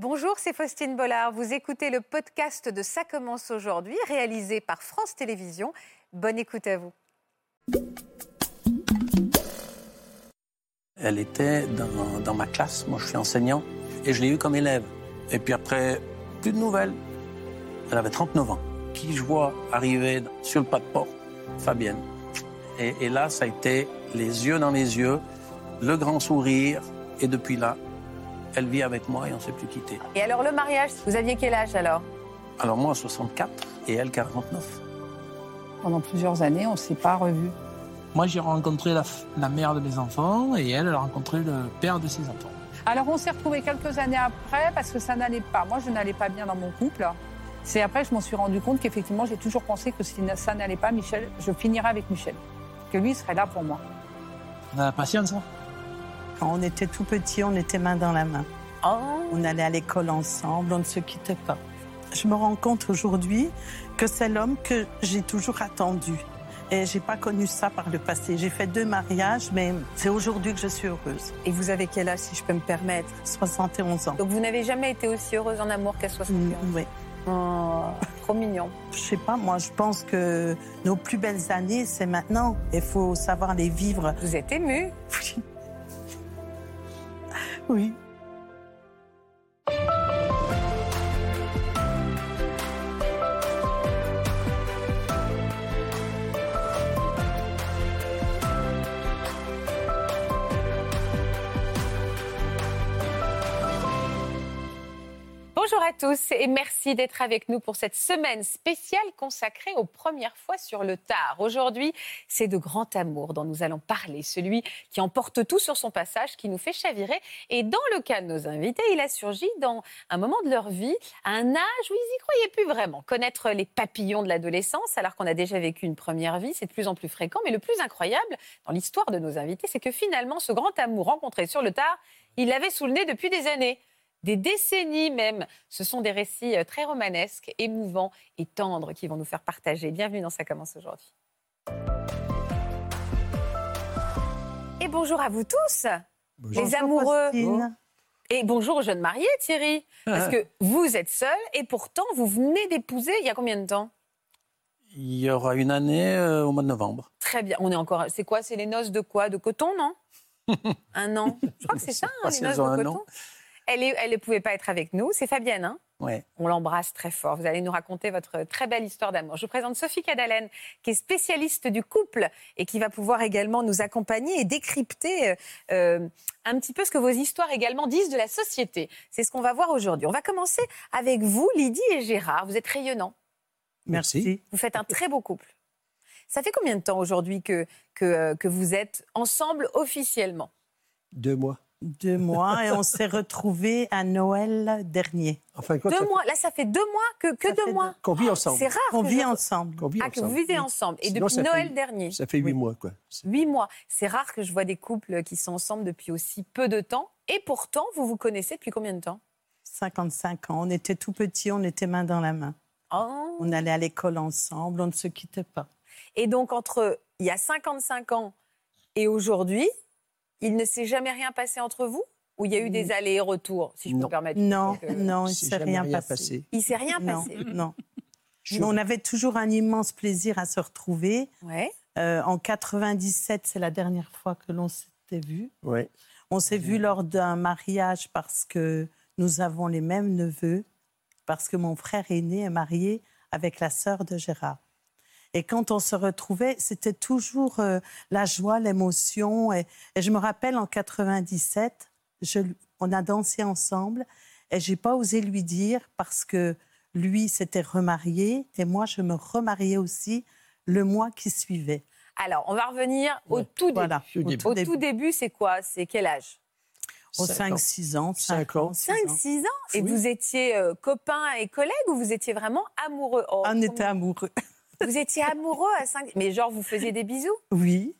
Bonjour, c'est Faustine Bollard. Vous écoutez le podcast de Ça commence aujourd'hui, réalisé par France Télévisions. Bonne écoute à vous. Elle était dans, ma classe, moi je suis enseignant, et je l'ai eue comme élève. Et puis après, plus de nouvelles. Elle avait 39 ans. Qui je vois arriver sur le pas de porte? Fabienne. Et là, ça a été les yeux dans les yeux, le grand sourire, et depuis là, elle vit avec moi et on ne s'est plus quitté. Et alors le mariage, vous aviez quel âge alors? Alors moi, 64 et elle, 49. Pendant plusieurs années, on ne s'est pas revus. Moi, j'ai rencontré la mère de mes enfants et elle, elle a rencontré le père de ses enfants. Alors on s'est retrouvés quelques années après parce que ça n'allait pas. Moi, je n'allais pas bien dans mon couple. C'est après que je m'en suis rendu compte qu'effectivement, j'ai toujours pensé que si ça n'allait pas, Michel, je finirais avec Michel. Que lui serait là pour moi. On a la patience, hein? Quand on était tout petit, on était main dans la main. Oh, On allait à l'école ensemble, on ne se quittait pas. Je me rends compte aujourd'hui que c'est l'homme que j'ai toujours attendu. Et j'ai pas connu ça par le passé. J'ai fait deux mariages, mais c'est aujourd'hui que je suis heureuse. Et vous avez quel âge, si je peux me permettre? 71 ans. Donc vous n'avez jamais été aussi heureuse en amour qu'à 61 Mm, oui. Oh, trop mignon. Je sais pas, moi, je pense que nos plus belles années, c'est maintenant. Il faut savoir les vivre. Vous êtes émue Oui. Oui. Bonjour à tous et merci d'être avec nous pour cette semaine spéciale consacrée aux premières fois sur le tard. Aujourd'hui, c'est de grand amour dont nous allons parler, celui qui emporte tout sur son passage, qui nous fait chavirer. Et dans le cas de nos invités, il a surgi dans un moment de leur vie, à un âge où ils y croyaient plus vraiment. Connaître les papillons de l'adolescence, alors qu'on a déjà vécu une première vie, c'est de plus en plus fréquent. Mais le plus incroyable dans l'histoire de nos invités, c'est que finalement, ce grand amour rencontré sur le tard, il l'avait sous le nez depuis des années des décennies même. Ce sont des récits euh, très romanesques, émouvants et tendres qui vont nous faire partager. Bienvenue dans Ça commence aujourd'hui. Et bonjour à vous tous, les Bonjour, amoureux. Faustine. Et bonjour aux jeunes mariés, Thierry. Parce que vous êtes seul et pourtant vous venez d'épouser il y a combien de temps? Il y aura une année euh, au mois de novembre. Très bien. On est encore. C'est quoi? C'est les noces de quoi? De coton, non? Un an? Je crois que c'est ça, hein, les noces de coton. an. Elle ne elle ne pouvait pas être avec nous. C'est Fabienne, hein? Ouais. On l'embrasse très fort. Vous allez nous raconter votre très belle histoire d'amour. Je vous présente Sophie Cadalen, qui est spécialiste du couple et qui va pouvoir également nous accompagner et décrypter euh, euh, un petit peu ce que vos histoires également disent de la société. C'est ce qu'on va voir aujourd'hui. On va commencer avec vous, Lydie et Gérard. Vous êtes rayonnants. Merci. Vous faites un très beau couple. Ça fait combien de temps aujourd'hui que, que, euh, que vous êtes ensemble officiellement? Deux mois. Deux mois et on s'est retrouvés à Noël dernier. Enfin, quand Deux ça mois. Là, ça fait deux mois que, que deux mois. Qu'on vit ensemble. C'est rare. On que vit je- ensemble. Qu'on vit Ah, que vous vivez ensemble. Et Sinon, depuis fait- Noël dernier. Ça fait huit Oui. mois, quoi. Huit mois. C'est rare que je vois des couples qui sont ensemble depuis aussi peu de temps. Et pourtant, vous vous connaissez depuis combien de temps? 55 ans. On était tout petits, on était main dans la main. Oh. On allait à l'école ensemble, on ne se quittait pas. Et donc, entre il y a 55 ans et aujourd'hui, il ne s'est jamais rien passé entre vous Ou il y a eu des allers et retours, si je peux Non. me permettre? Non, euh, non, il ne s'est rien passé. Il s'est rien Non, passé. non. Je- Mais on avait toujours un immense plaisir à se retrouver. Ouais. Euh, en 97, c'est la dernière fois que l'on s'était vu. Ouais. On s'est vu lors d'un mariage parce que nous avons les mêmes neveux, parce que mon frère aîné est marié avec la sœur de Gérard. Et quand on se retrouvait, c'était toujours euh, la joie, l'émotion. Et, et je me rappelle en 97, je, on a dansé ensemble et j'ai pas osé lui dire parce que lui s'était remarié et moi je me remariais aussi le mois qui suivait. Alors, on va revenir au Ouais. tout début. Voilà. Au début. Au tout début, c'est quoi? C'est quel âge? Aux Cinq ans. 5-6 ans. Cinq ans. 5-6 ans. Et Oui. vous étiez euh, copains et collègues ou vous étiez vraiment amoureux? Oh, On était amoureux. Vous étiez amoureux à 5 Mais genre, vous faisiez des bisous? Oui.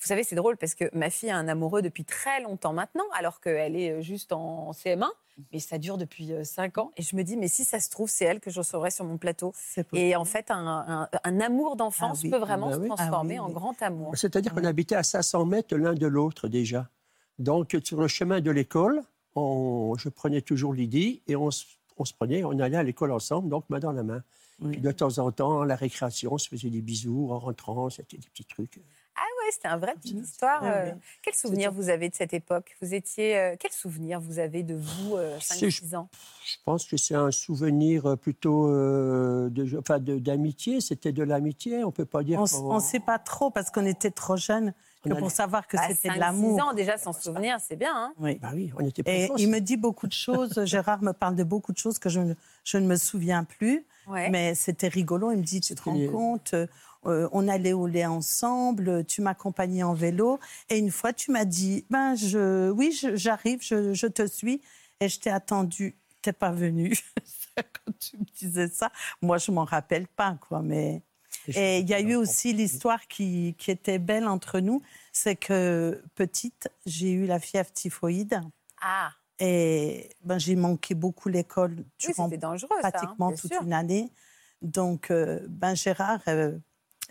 Vous savez, c'est drôle parce que ma fille a un amoureux depuis très longtemps maintenant, alors qu'elle est euh, juste en CM1. Mais ça dure depuis 5 ans. Et je me dis, mais si ça se trouve, c'est elle que je recevrai sur mon plateau. Et en fait, un, un- un amour d'enfance Ah oui. peut vraiment Bah se transformer Ah oui, en grand amour. C'est-à-dire qu'on habitait à 500 mètres l'un de l'autre déjà. Donc, sur le chemin de l'école, on- je prenais toujours Lydie et on se prenait, on allait à l'école ensemble, donc main dans la main. Oui. Puis de temps en temps, la récréation, on se faisait des bisous en rentrant, c'était des petits trucs. Ah ouais, c'était un vrai petite histoire. Euh. Quel souvenir vous avez de cette époque? Vous étiez. euh, quel souvenir vous avez de vous, euh, C'est- 5-6 ans? Je pense que c'est un souvenir euh, plutôt euh, de, enfin, de- d'amitié. C'était de l'amitié, on peut pas dire. On ne sait pas trop parce qu'on était trop jeunes que pour savoir que Bah, c'était de 5-6 l'amour. ans déjà sans souvenir, c'est bien. Hein Oui. Bah oui, on était Et précoces. il me dit beaucoup de choses. Gérard me parle de beaucoup de choses que je, ne- je ne me souviens plus. ouais. Mais c'était rigolo. Il me dit, tu te rends compte, euh, on allait au lait ensemble, tu m'accompagnais en vélo. Et une fois, tu m'as dit, ben, je, oui, je- j'arrive, je, je te suis. Et je t'ai attendu. T'es pas venu. Quand tu me disais ça, moi, je m'en rappelle pas, quoi. Mais... Et il y a eu aussi l'histoire qui, qui était belle entre nous. C'est que, petite, j'ai eu la fièvre typhoïde. Ah, Et ben, j'ai manqué beaucoup l'école oui, durant c'était dangereux ça. hein, pratiquement toute sûr. une année. Donc, euh, ben Gérard, euh,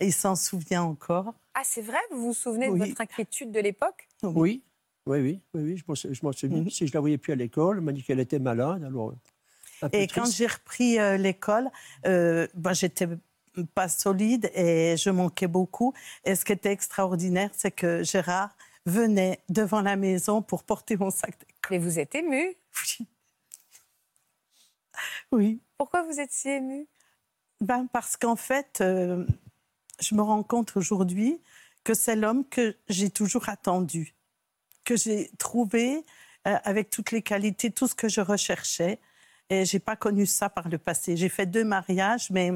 il s'en souvient encore. Ah, c'est vrai? Vous vous souvenez de Oui. votre inquiétude de l'époque? Oui, oui, oui, oui, oui, je m'en sou- je m'en souviens. Mhm. Si je la voyais plus à l'école, elle m'a dit qu'elle était malade. Alors, un peu Et quand j'ai repris euh, l'école, euh, ben, j'étais pas solide et je manquais beaucoup. Et ce qui était extraordinaire, c'est que Gérard venait devant la maison pour porter mon sac d'école. Mais vous êtes ému. Oui. Pourquoi vous êtes si ému Ben, parce qu'en fait, euh, je me rends compte aujourd'hui que c'est l'homme que j'ai toujours attendu, que j'ai trouvé euh, avec toutes les qualités, tout ce que je recherchais. Et j'ai pas connu ça par le passé. J'ai fait deux mariages, mais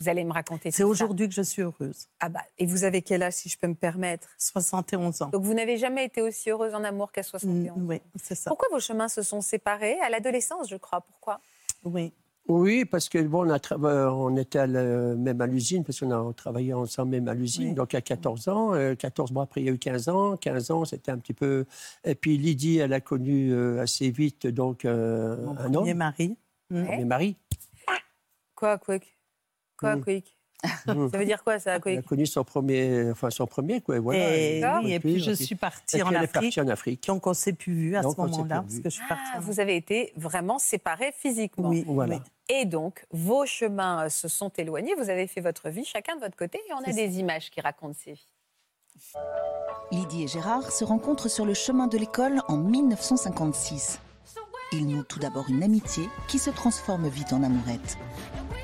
Vous allez me raconter c'est aujourd'hui que je suis heureuse. Ah bah, et vous avez quel âge, si je peux me permettre? 71 ans. Donc vous n'avez jamais été aussi heureuse en amour qu'à Mm, 71 oui, c'est ça. Pourquoi vos chemins se sont séparés? À l'adolescence, je crois. Pourquoi? Oui. Oui, parce que bon, on, a tra- euh, on était à la- même à l'usine, parce qu'on a travaillé ensemble même à l'usine, Oui. donc à 14 ans. euh, 14 mois après, il y a eu 15 ans. 15 ans, c'était un petit peu. Et puis Lydie, elle a connu euh, assez vite donc euh, Mon un premier homme, mari. Mm. Ouais. mes maris. Quoi, quick Quoi, Mm. quick Mm. Ça veut dire quoi, ça, Elle a connu son premier, enfin son premier, quoi. Voilà. et, D'accord. oui, et puis je suis Et partie en Afrique. partie en Afrique. Donc on s'est plus vu à Donc, ce moment-là, parce que je suis partie. Ah, en vous avez été vraiment séparés physiquement. Oui, Voilà. oui. Et donc, vos chemins euh, se sont éloignés, vous avez fait votre vie, chacun de votre côté, et on a des images qui racontent ces vies. Lydie et Gérard se rencontrent sur le chemin de l'école en 1956. Ils nouent tout d'abord une amitié qui se transforme vite en amourette.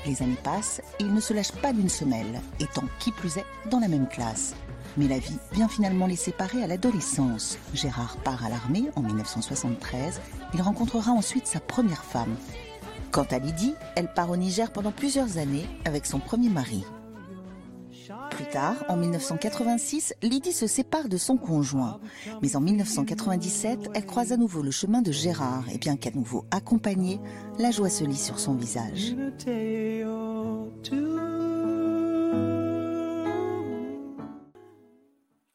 Les années passent et ils ne se lâchent pas d'une semelle, étant qui plus est dans la même classe. Mais la vie vient finalement les séparer à l'adolescence. Gérard part à l'armée en 1973. Il rencontrera ensuite sa première femme. Quant à Lydie, elle part au Niger pendant plusieurs années avec son premier mari. Plus tard, en 1986, Lydie se sépare de son conjoint. Mais en 1997, elle croise à nouveau le chemin de Gérard et bien qu'à nouveau accompagnée, la joie se lit sur son visage.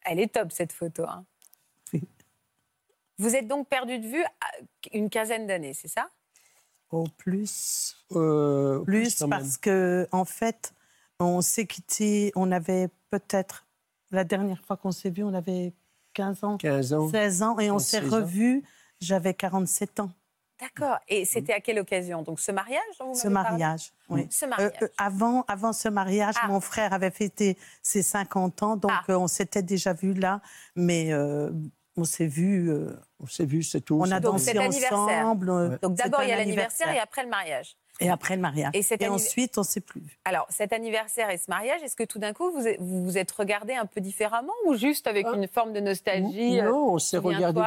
Elle est top, cette photo. hein. Oui. Vous êtes donc perdu de vue à une quinzaine d'années, c'est ça? Au plus. Euh, Plus même. parce que en fait, on s'est quitté, on avait peut-être la dernière fois qu'on s'est vu, on avait 15 ans, 15 ans. 16 ans, et on s'est 16 ans. revus. J'avais 47 ans. D'accord. Et c'était à quelle occasion? Donc ce mariage dont vous Ce mariage, oui. Ce Euh, mariage. euh, avant, avant ce mariage, Ah. mon frère avait fêté ses 50 ans, donc Ah. euh, on s'était déjà vu là, mais euh, on s'est vu, euh, On s'est vu, c'est tout. on a. Donc, dansé ensemble. euh, Donc d'abord, il y a l'anniversaire et après le mariage. Et après le mariage. Et ensuite, on s'est plus vu. Alors, cet anniversaire et ce mariage, est-ce que tout d'un coup, vous vous vous êtes regardé un peu différemment ou juste avec Ah. une forme de nostalgie euh, Non, on s'est regardé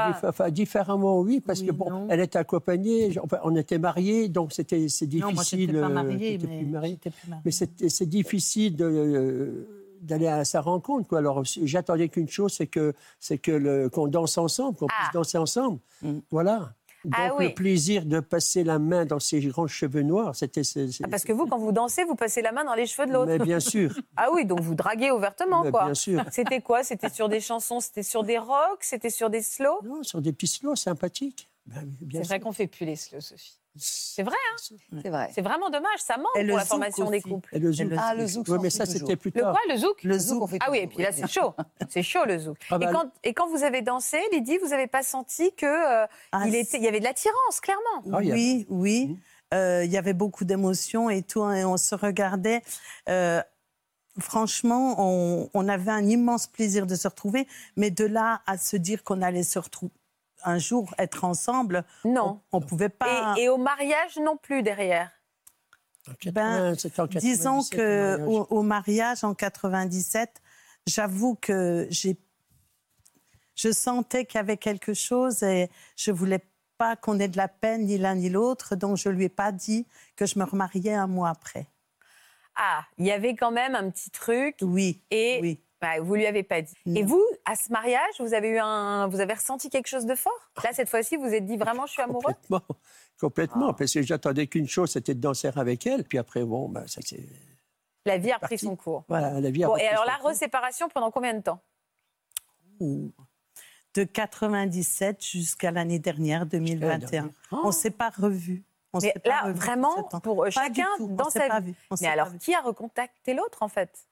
différemment, oui, parce Oui, que bon, non. elle était accompagnée, enfin, on était mariés, donc c'était c'est difficile. Non, moi, pas euh, mariée, mais plus mariée. j'étais plus mariée. Mais c'est difficile de, euh, d'aller à sa rencontre. Quoi. Alors, j'attendais qu'une chose, c'est que c'est que qu'on danse ensemble, qu'on Ah. puisse danser ensemble. Mm. Voilà. Donc, Ah oui. le plaisir de passer la main dans ses grands cheveux noirs, c'était. Ah, Parce que vous, quand vous dansez, vous passez la main dans les cheveux de l'autre. Mais bien sûr. Ah oui, donc vous draguez ouvertement, Mais quoi. bien sûr. C'était quoi? C'était sur des chansons C'était sur des rocks C'était sur des slows Non, sur des petits slows sympathiques. Ben C'est vrai qu'on fait plus les slow, Sophie. C'est vrai, hein C'est vrai. C'est vraiment dommage. Ça manque le pour la formation des couples. Et le zouk. Et le Ah, le zouk, Oui, mais ça, c'était plus Le tard. quoi, le zouk? Le zouk, on fait Ah oui, et puis là, c'est chaud. C'est chaud, le zouk. Ah bah, et, quand, et quand vous avez dansé, Lydie, vous n'avez pas senti qu'il Ah, il était, il y avait de l'attirance, clairement? Ah, Oui, oui. Mhm. Euh, Il y avait beaucoup d'émotions et tout, et on se regardait. Euh, franchement, on, on avait un immense plaisir de se retrouver, mais de là à se dire qu'on allait se retrouver un jour, être ensemble, Non. on ne pouvait pas. Et, et au mariage non plus derrière. En 80, Ben, Disons 97, que mariage. au, au mariage en 97, j'avoue que j'ai, je sentais qu'il y avait quelque chose et je voulais pas qu'on ait de la peine ni l'un ni l'autre, donc je lui ai pas dit que je me remariais un mois après. Ah, il y avait quand même un petit truc. Oui, Et oui. Bah, vous lui avez pas dit. Non. Et vous, à ce mariage, vous avez eu un, vous avez ressenti quelque chose de fort? Là, cette fois-ci, vous vous êtes dit vraiment, je suis amoureux? Complètement. Complètement. Ah. Parce que j'attendais qu'une chose, c'était de danser avec elle. Puis après, bon, ben, ça, c'est. La vie a pris son cours. Voilà, la vie a Bon, repris et alors son la cours. reséparation pendant combien de temps? De 97 jusqu'à l'année dernière, 2021. dernière. On s'est pas revus. On Mais s'est pas là, revus vraiment, pour Pas chacun dans s'est sa pas vie. Mais pas alors, qui a recontacté l'autre, en fait?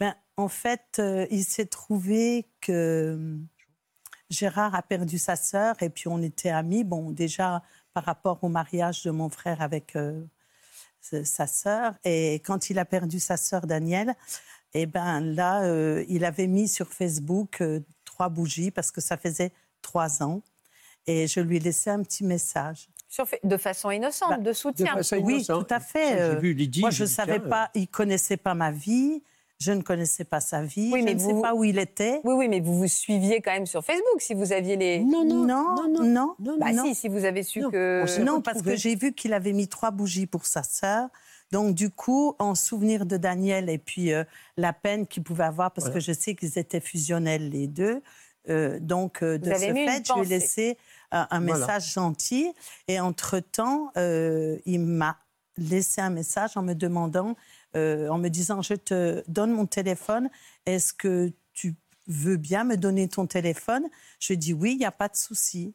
Ben, en fait, euh, il s'est trouvé que euh, Gérard a perdu sa sœur et puis on était amis. Bon, déjà par rapport au mariage de mon frère avec euh, sa sœur. Et quand il a perdu sa sœur Danielle, et ben là, euh, il avait mis sur Facebook euh, trois bougies parce que ça faisait trois ans. Et je lui ai laissé un petit message. Sur De façon innocente, Bah, de De soutien. façon Oui, innocente. tout à fait. J'ai vu Lydie. Moi, je ne savais tiens, pas, il connaissait pas ma vie, je ne connaissais pas sa vie, Oui, je mais ne vous- sais pas où il était. Oui, oui, mais vous vous suiviez quand même sur Facebook si vous aviez les. Non, non, non, non, non. non, Bah non. si, si vous avez su Non, que. Non, parce que j'ai vu qu'il avait mis trois bougies pour sa sœur. Donc, du coup, en souvenir de Daniel et puis euh, la peine qu'il pouvait avoir, parce Voilà. que je sais qu'ils étaient fusionnels les deux. euh, donc, euh, de ce fait, je lui ai laissé un, Voilà. message gentil. Et entre-temps, euh, il m'a laissé un message en me demandant, euh, en me disant, je te donne mon téléphone, est-ce que tu veux bien me donner ton téléphone? Je dis oui, il n'y a pas de souci.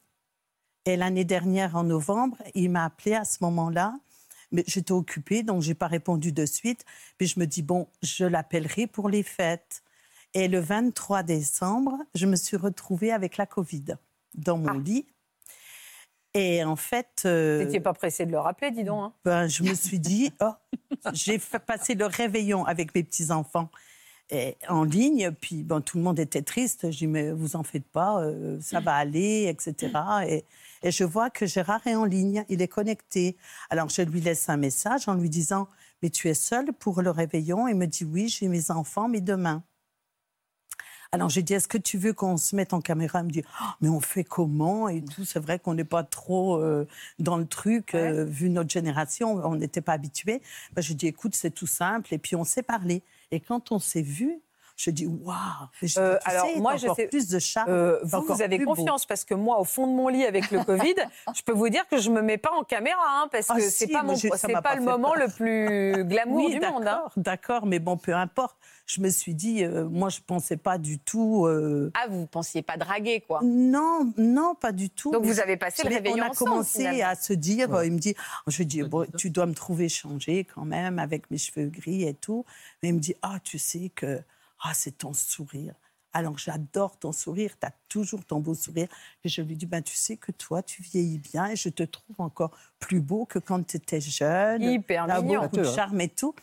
Et l'année dernière, en novembre, il m'a appelé à ce moment-là. Mais j'étais occupée, donc je n'ai pas répondu de suite. Puis je me dis, bon, je l'appellerai pour les fêtes. Et le 23 décembre, je me suis retrouvée avec la Covid dans mon Ah. lit. Et en fait, Vous euh, n'étiez pas pressé de le rappeler, dis donc. hein. ben, je me suis dit, oh, j'ai passer le réveillon avec mes petits-enfants et- en ligne. Puis bon, tout le monde était triste. Je dis, mais vous en faites pas, euh, ça va aller, etc. Et, et je vois que Gérard est en ligne, il est connecté. Alors je lui laisse un message en lui disant, mais tu es seul pour le réveillon? Il me dit, oui, j'ai mes enfants, mais demain. Alors j'ai dit, est-ce que tu veux qu'on se mette en caméra? Il me dit, Oh, mais on fait comment et tout? C'est vrai qu'on n'est pas trop euh, dans le truc, euh, vu notre génération, on n'était pas habitués. Ben, je dis, écoute, c'est tout simple. Et puis on s'est parlé. Et quand on s'est vu, je dis, waouh Euh, alors, sais, moi, je sais- plus de charme. Euh, vous, avez beau. confiance parce que moi, au fond de mon lit avec le Covid, je peux vous dire que je me mets pas en caméra hein, parce Ah que si, c'est pas mon, c'est pas, pas le moment peur. le plus glamour Oui, du monde. hein. d'accord, mais bon, peu importe. Je me suis dit, euh, moi, je pensais pas du tout. euh, Ah, vous pensiez pas draguer quoi Non, non, pas du tout. Donc Mais vous avez passé le réveillon On a ensemble, commencé finalement. à se dire, Ouais. euh, il me dit, je lui dis, bon, tu dois me trouver changée quand même avec mes cheveux gris et tout. Mais il me dit, ah, tu sais que ah, c'est ton sourire. Alors j'adore ton sourire, tu as toujours ton beau sourire. Et je lui dis, ben, tu sais que toi, tu vieillis bien et je te trouve encore plus beau que quand tu étais jeune. Hyper T'as mignon. beaucoup de Hein. charme et tout.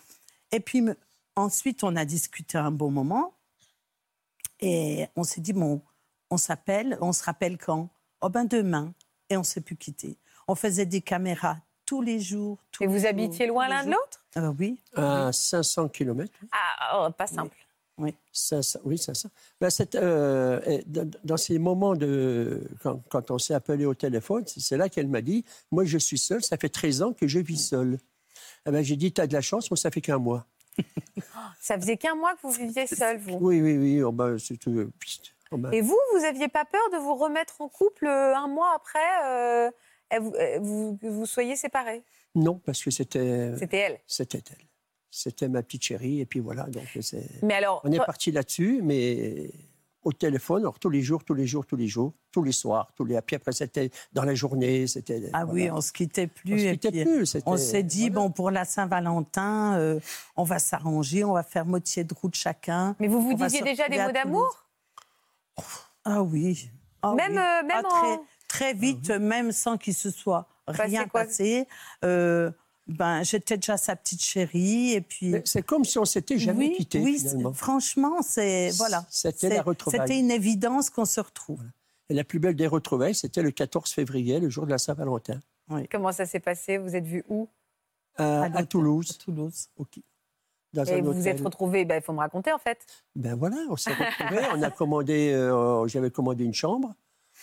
Et puis me- ensuite, on a discuté un bon moment. Et on s'est dit, bon, on s'appelle, on se rappelle quand? Oh ben demain. Et on s'est plus quitté. On faisait des caméras tous les jours. tous Et vous jours, habitiez loin l'un de l'autre? Ah ben oui. À 500 km. Ah, oh, pas simple. 500, oui, 500. Ben, c'est, euh, dans, ces moments de. Quand, quand on s'est appelé au téléphone, c'est c'est là qu'elle m'a dit Moi, je suis seule, ça fait 13 ans que je vis seule. Eh ben, j'ai dit Tu as de la chance, moi, ça fait qu'un mois. Ça faisait qu'un mois que vous viviez seul, vous. Oui, oui, oui. oh, ben, c'est tout, euh, oh, ben, Et vous, vous aviez pas peur de vous remettre en couple euh, un mois après euh, vous, euh, vous, que vous soyez séparés? Non, parce que c'était. C'était elle. C'était elle. C'était ma petite chérie, et puis voilà. Donc, c'est. Mais alors, On est parti là-dessus, mais au téléphone, alors tous les jours, tous les jours, tous les jours, tous les soirs, tous les. Puis après, c'était dans la journée, c'était. Ah oui, on se quittait plus. On se quittait plus, On s'est dit, voilà. bon, pour la Saint-Valentin, euh, on va s'arranger, on va faire moitié de route chacun. Mais vous vous disiez déjà des mots d'amour Ah oui. Ah Même, oui. euh, même Ah, très, en- très vite, même sans qu'il se soit Passé rien quoi passé. euh, ben, j'étais déjà sa petite chérie et puis. C'est comme si on s'était jamais oui, quitté, oui, finalement. franchement, c'est voilà. C'était la retrouvaille. C'était une évidence qu'on se retrouve. Et la plus belle des retrouvailles, c'était le 14 février, le jour de la Saint-Valentin, Comment ça s'est passé? Vous êtes vus où? À, à Toulouse. à Toulouse. Ok. Dans Et un vous vous êtes retrouvés Ben, Il faut me raconter en fait. Ben voilà, on s'est retrouvés. on a commandé, euh, j'avais commandé une chambre.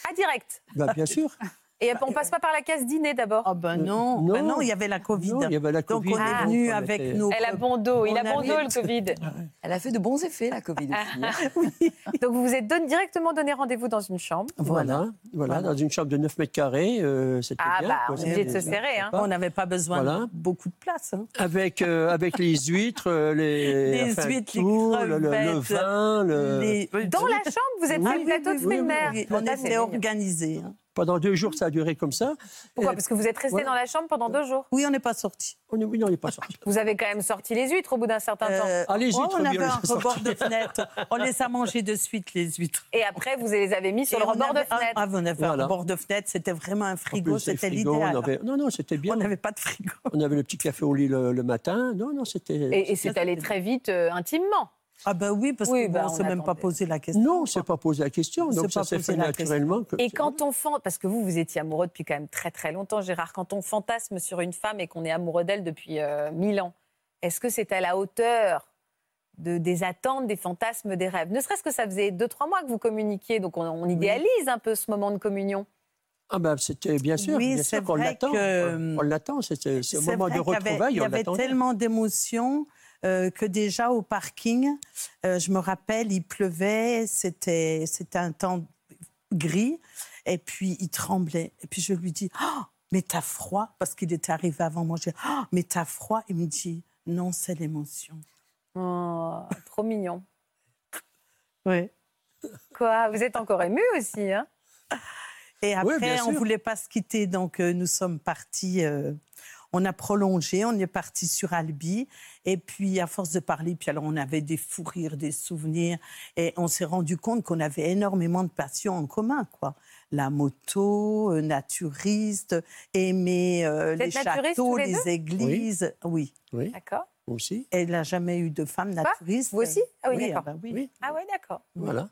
Ah, direct Ben, bien sûr. Et on passe pas par la case dîner d'abord Ah ben non, non. ben non, il y avait la Covid. Non, il y avait la Donc Covid, on est donc venu on avec était- nos. Elle a bon dos, il a bon dos le Covid. Elle a fait de bons effets, la Covid aussi. hein. Donc vous vous êtes don- directement donné rendez-vous dans une chambre. Voilà, voilà, dans une chambre de 9 mètres carrés, euh, c'était Ah bien. bah, quoi, on obligé de se serrer, hein. On n'avait pas besoin Voilà. de beaucoup de place. hein. Avec, euh, avec les huîtres, euh, les, Les enfin, huîtres, les tout, le, vin. le- Les- Dans la chambre, vous êtes fait le plateau de oui, fruits de oui, mer. oui. On était mignon. Pendant deux jours, ça a duré comme ça. Pourquoi Parce que vous êtes resté voilà. dans la chambre pendant deux jours. Oui, on n'est pas sortis. on est, oui, non, on n'est pas sorti. Vous avez quand même sorti les huîtres au bout d'un certain temps. Euh, Ah, les oh, huîtres, on avait on les un a rebord de fenêtre. On les a mangées de suite, les huîtres. Et après, vous les avez mis sur Et le rebord de avait fenêtre. Ah, on avait Voilà. un rebord de fenêtre. C'était vraiment un frigo. C'était frigo, l'idéal. on avait- Non, non, c'était bien. On n'avait pas de frigo. On avait le petit café au lit le, le matin. Non, non, c'était. Et, et c'est allé très vite, euh, intimement. Ah ben oui, parce Oui, qu'on bah, ne s'est même pas posé la question. Non, on ne s'est pas posé la question. On Donc ça s'est fait naturellement. que- Et quand on fan... parce que vous, vous étiez amoureux depuis quand même très très longtemps, Gérard, quand on fantasme sur une femme et qu'on est amoureux d'elle depuis euh, mille ans, est-ce que c'est à la hauteur de, des attentes, des fantasmes, des rêves? Ne serait-ce que ça faisait deux, trois mois que vous communiquiez, donc on, on idéalise un peu ce moment de communion. Ah ben, c'était bien sûr, Oui, bien c'est sûr qu'on l'attend. que- On l'attend, c'est ce moment vrai de qu'il y avait- retrouvailles, Il y avait tellement d'émotions euh, que déjà au parking, euh, je me rappelle, il pleuvait, c'était c'était un temps gris, et puis il tremblait. Et puis je lui dis, Oh, mais t'as froid Parce qu'il était arrivé avant moi. Je dis, Oh, mais t'as froid Il me dit, non, c'est l'émotion. Oh, trop mignon. Oui. Quoi Vous êtes encore ému aussi, hein? Et après, on ne voulait pas se quitter, donc euh, nous sommes partis. euh, on a prolongé, on est parti sur Albi. Et puis, à force de parler, puis alors on avait des fous rires, des souvenirs. Et on s'est rendu compte qu'on avait énormément de passions en commun, quoi. La moto, euh, naturiste, aimer euh, les châteaux, les églises. Oui. Oui, D'accord. aussi? Elle n'a jamais eu de femme naturiste. Vous aussi? Ah oui, ah d'accord. bah oui. Oui, Ah oui, d'accord. voilà.